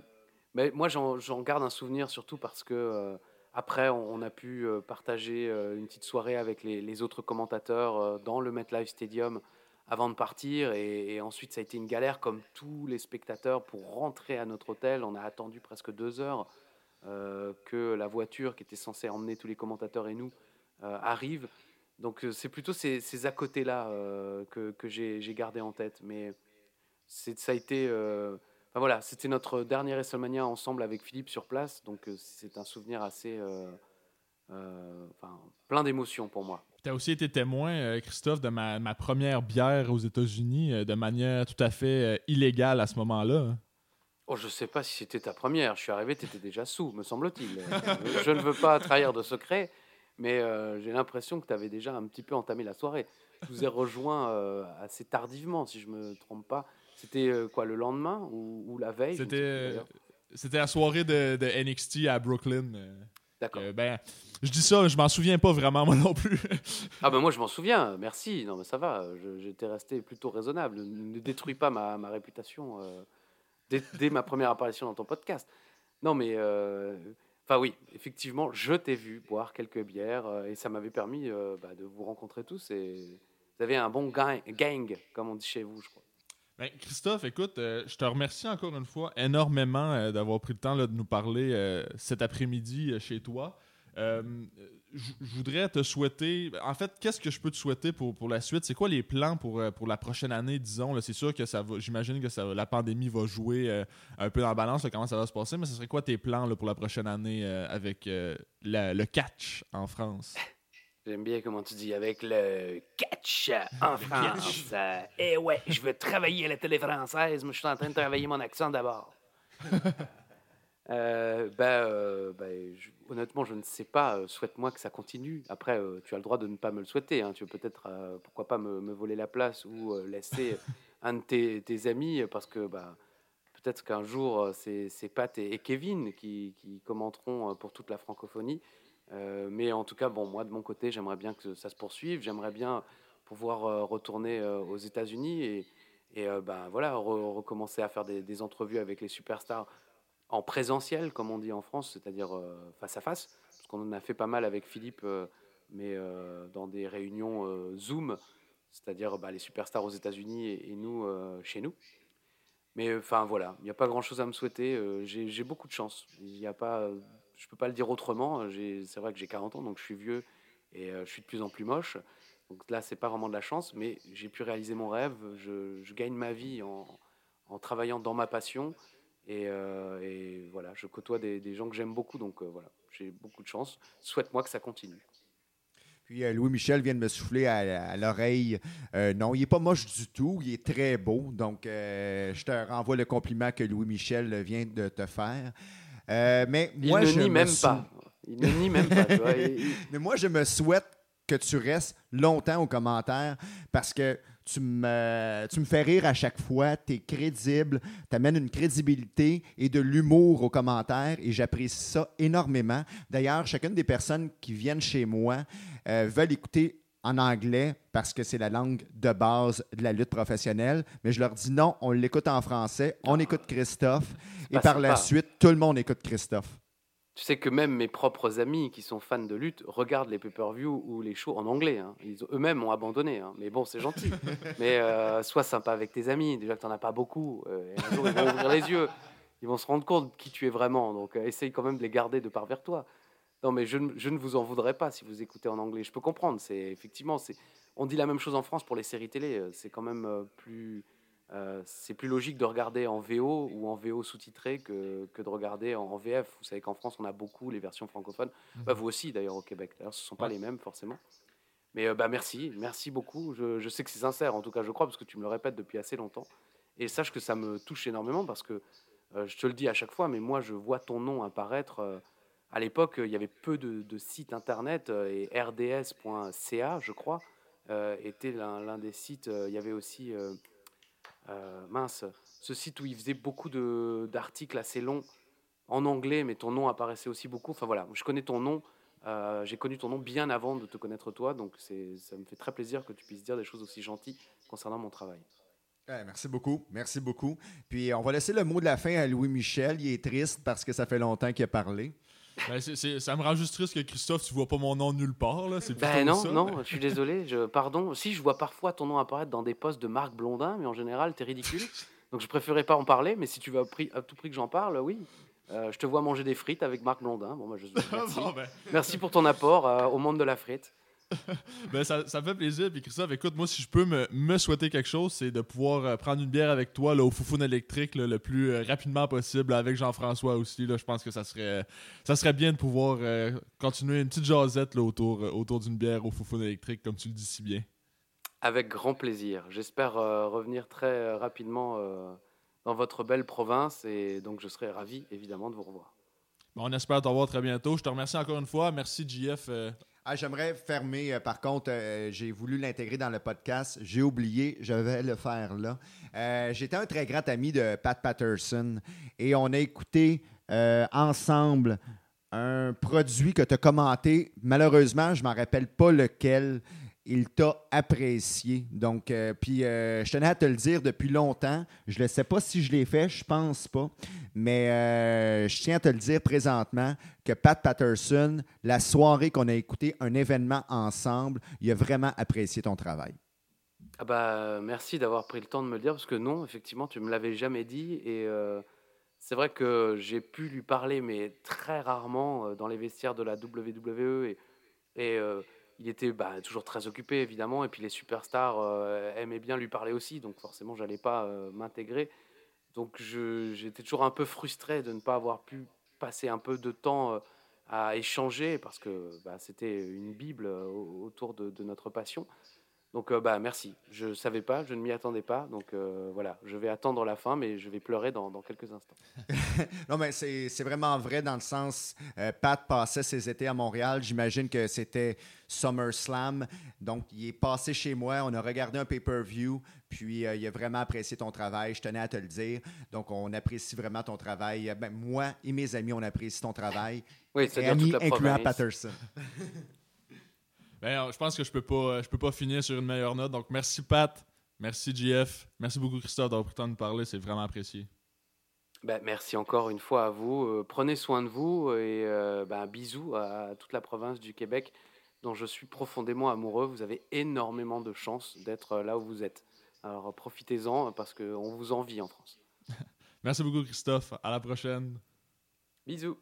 Speaker 2: mais moi, j'en garde un souvenir surtout parce que après, on, a pu partager une petite soirée avec les, autres commentateurs dans le MetLife Stadium avant de partir. Et, ensuite, ça a été une galère comme tous les spectateurs pour rentrer à notre hôtel. On a attendu presque deux heures que la voiture qui était censée emmener tous les commentateurs et nous arrive. Donc c'est plutôt ces, à côté-là que, que j'ai gardé en tête. Mais ça a été... Enfin, voilà, c'était notre dernier WrestleMania ensemble avec Philippe sur place. Donc c'est un souvenir assez... enfin, plein d'émotions pour moi.
Speaker 1: Tu as aussi été témoin, Christophe, de ma, ma première bière aux États-Unis de manière tout à fait illégale à ce moment-là. Hein?
Speaker 2: Oh, je sais pas si c'était ta première. Je suis arrivé, tu étais déjà sous, me semble-t-il. je ne veux pas trahir de secret, mais euh, j'ai l'impression que tu avais déjà un petit peu entamé la soirée. Je vous ai rejoint euh, assez tardivement, si je me trompe pas. C'était euh, quoi, le lendemain ou, la veille
Speaker 1: C'était c'était la soirée de, de, NXT à Brooklyn.
Speaker 2: D'accord.
Speaker 1: ben, je dis ça, je m'en souviens pas vraiment moi non plus.
Speaker 2: ah ben moi je m'en souviens, merci. Non mais ça va, j'étais resté plutôt raisonnable. Ne détruis pas ma, ma réputation dès, dès, ma première apparition dans ton podcast. Non mais Enfin oui, effectivement, je t'ai vu boire quelques bières euh, et ça m'avait permis euh, bah, de vous rencontrer tous et vous avez un bon gang, gang comme on dit chez vous, je crois.
Speaker 1: Ben, Christophe, écoute, euh, je te remercie encore une fois énormément d'avoir pris le temps de nous parler cet après-midi chez toi je voudrais te souhaiter. En fait, qu'est-ce que je peux te souhaiter pour, pour la suite? C'est quoi les plans pour, euh, pour la prochaine année, disons C'est sûr que ça va. J'imagine que ça, la pandémie va jouer euh, un peu dans la balance, comment ça va se passer, mais ce serait quoi tes plans pour la prochaine année euh, avec le catch en France?
Speaker 2: J'aime bien comment tu dis, avec le catch en France. eh ouais, je veux travailler à la télé française, mais je suis en train de travailler mon accent d'abord. ben, ben honnêtement, je ne sais pas. Euh, souhaite-moi que ça continue. Après, euh, tu as le droit de ne pas me le souhaiter. Hein. Tu peux peut-être, euh, pourquoi pas, me, voler la place ou laisser un de tes, amis, parce que bah, peut-être qu'un jour, c'est, Pat et, Kevin qui, commenteront pour toute la francophonie. mais en tout cas, bon, moi, de mon côté, j'aimerais bien que ça se poursuive. J'aimerais bien pouvoir retourner aux États-Unis et, et ben, voilà, recommencer à faire des, des entrevues avec les superstars en présentiel, comme on dit en France, c'est-à-dire euh, face à face, parce qu'on en a fait pas mal avec Philippe, euh, mais euh, dans des réunions Zoom, c'est-à-dire bah, les superstars aux États-Unis et, nous chez nous. Mais enfin voilà, il n'y a pas grand-chose à me souhaiter. J'ai beaucoup de chance. Il n'y a pas je peux pas le dire autrement. C'est vrai que j'ai 40 ans, donc je suis vieux et je suis de plus en plus moche. Donc là, c'est pas vraiment de la chance, mais j'ai pu réaliser mon rêve. Je, gagne ma vie en, en, travaillant dans ma passion. Et, et voilà, je côtoie des, des gens que j'aime beaucoup, donc voilà, j'ai beaucoup de chance. Souhaite-moi que ça continue.
Speaker 3: Puis euh, Louis-Michel vient de me souffler à, l'oreille. Euh, non, il n'est pas moche du tout. Il est très beau. Donc, euh, je te renvoie le compliment que Louis-Michel vient de te faire. mais moi,
Speaker 2: il
Speaker 3: ne
Speaker 2: nie même pas. Il ne nie même pas.
Speaker 3: mais moi, je me souhaite que tu restes longtemps aux commentaires parce que tu me, tu me fais rire à chaque fois, tu es crédible, tu amènes une crédibilité et de l'humour aux commentaires et j'apprécie ça énormément. D'ailleurs, chacune des personnes qui viennent chez moi euh, veulent écouter en anglais parce que c'est la langue de base de la lutte professionnelle, mais je leur dis non, on l'écoute en français, on écoute Christophe et par la suite, tout le monde écoute Christophe.
Speaker 2: Tu sais que même mes propres amis qui sont fans de lutte regardent les pay-per-view ou les shows en anglais. Hein. Ils eux-mêmes ont abandonné. Hein. Mais bon, c'est gentil. Mais euh, sois sympa avec tes amis. Déjà que tu n'en as pas beaucoup. Euh, un jour, ils vont ouvrir les yeux. Ils vont se rendre compte qui tu es vraiment. Donc, euh, essaye quand même de les garder de part vers toi. Non, mais je, je, ne vous en voudrais pas si vous écoutez en anglais. Je peux comprendre. C'est effectivement, c'est. On dit la même chose en France pour les séries télé. C'est quand même plus euh, c'est plus logique de regarder en VO ou en VO sous-titré que, que, de regarder en, VF. Vous savez qu'en France, on a beaucoup les versions francophones. Mhm. Bah, vous aussi, d'ailleurs, au Québec. D'ailleurs, ce ne sont pas les mêmes, forcément. Mais euh, bah, merci, merci beaucoup. Je, je sais que c'est sincère, en tout cas, je crois, parce que tu me le répètes depuis assez longtemps. Et sache que ça me touche énormément parce que euh, je te le dis à chaque fois, mais moi, je vois ton nom apparaître. à l'époque, il y avait peu de, de sites internet et rds.ca, je crois, était l'un des sites. il y avait aussi. Euh, mince, ce site où il faisait beaucoup d'articles assez longs en anglais, mais ton nom apparaissait aussi beaucoup. Enfin voilà, je connais ton nom. Euh, j'ai connu ton nom bien avant de te connaître toi, donc ça me fait très plaisir que tu puisses dire des choses aussi gentilles concernant mon travail.
Speaker 3: merci beaucoup, merci beaucoup. Puis on va laisser le mot de la fin à Louis Michel. Il est triste parce que ça fait longtemps qu'il a parlé.
Speaker 1: Ben, ça me rend juste triste que Christophe, tu vois pas mon nom nulle part. Là.
Speaker 2: Ben non, non, je suis désolé. Je, pardon. Si, je vois parfois ton nom apparaître dans des posts de Marc Blondin, mais en général, tu es ridicule. Donc je préférais pas en parler, mais si tu veux à, tout prix que j'en parle, oui. Euh, je te vois manger des frites avec Marc Blondin. Bon, je, merci. Ben. merci pour ton apport euh, au monde de la frite.
Speaker 1: ben, ça, ça, me fait plaisir. Puis Christophe, écoute, moi, si je peux me, me souhaiter quelque chose, c'est de pouvoir euh, prendre une bière avec toi là, au Foufoune électrique le plus euh, rapidement possible, avec Jean-François aussi. Là, je pense que ça serait, ça serait bien de pouvoir euh, continuer une petite jasette là, autour, autour d'une bière au Foufoune électrique, comme tu le dis si bien.
Speaker 2: Avec grand plaisir. J'espère revenir très rapidement dans votre belle province et donc je serai ravi évidemment de vous revoir.
Speaker 1: on espère te revoir très bientôt. Je te remercie encore une fois. Merci, JF.
Speaker 3: Ah, j'aimerais fermer, euh, par contre, euh, j'ai voulu l'intégrer dans le podcast. J'ai oublié, je vais le faire là. Euh, j'étais un très grand ami de Pat Patterson et on a écouté ensemble un produit que tu as commenté. Malheureusement, je ne m'en rappelle pas lequel il t'a apprécié. Donc, euh, puis euh, je tenais à te le dire depuis longtemps. Je ne sais pas si je l'ai fait, je pense pas. Mais euh, je tiens à te le dire présentement que Pat Patterson, la soirée qu'on a écouté un événement ensemble, il a vraiment apprécié ton travail.
Speaker 2: Ah bah, merci d'avoir pris le temps de me le dire, parce que non, effectivement, tu ne me l'avais jamais dit. Et c'est vrai que j'ai pu lui parler, mais très rarement dans les vestiaires de la WWE. Et, et il était bah, toujours très occupé évidemment et puis les superstars euh, aimaient bien lui parler aussi donc forcément j'allais pas euh, m'intégrer. Donc j'étais toujours un peu frustré de ne pas avoir pu passer un peu de temps euh, à échanger parce que bah, c'était une bible autour de, notre passion donc bah merci je savais pas je ne m'y attendais pas donc voilà je vais attendre la fin mais je vais pleurer dans, dans quelques instants
Speaker 3: non mais c'est vraiment vrai dans le sens Pat passait ses étés à Montréal j'imagine que c'était SummerSlam. Donc, il est passé chez moi, on a regardé un pay-per-view, puis euh, il a vraiment apprécié ton travail. Je tenais à te le dire. Donc, on apprécie vraiment ton travail. Ben, moi et mes amis, on apprécie ton travail.
Speaker 2: Oui, c'est amis, incluant
Speaker 3: Patterson.
Speaker 1: ben, je pense que je peux pas, je peux pas finir sur une meilleure note. Donc, merci Pat, merci JF, merci beaucoup Christophe d'avoir pris le temps de parler. C'est vraiment apprécié.
Speaker 2: Ben, merci encore une fois à vous. Euh, prenez soin de vous et euh, ben, bisous à toute la province du Québec dont je suis profondément amoureux. Vous avez énormément de chance d'être euh, là où vous êtes. Alors profitez-en parce qu'on vous envie en France.
Speaker 1: Merci beaucoup Christophe. À la prochaine.
Speaker 2: Bisous.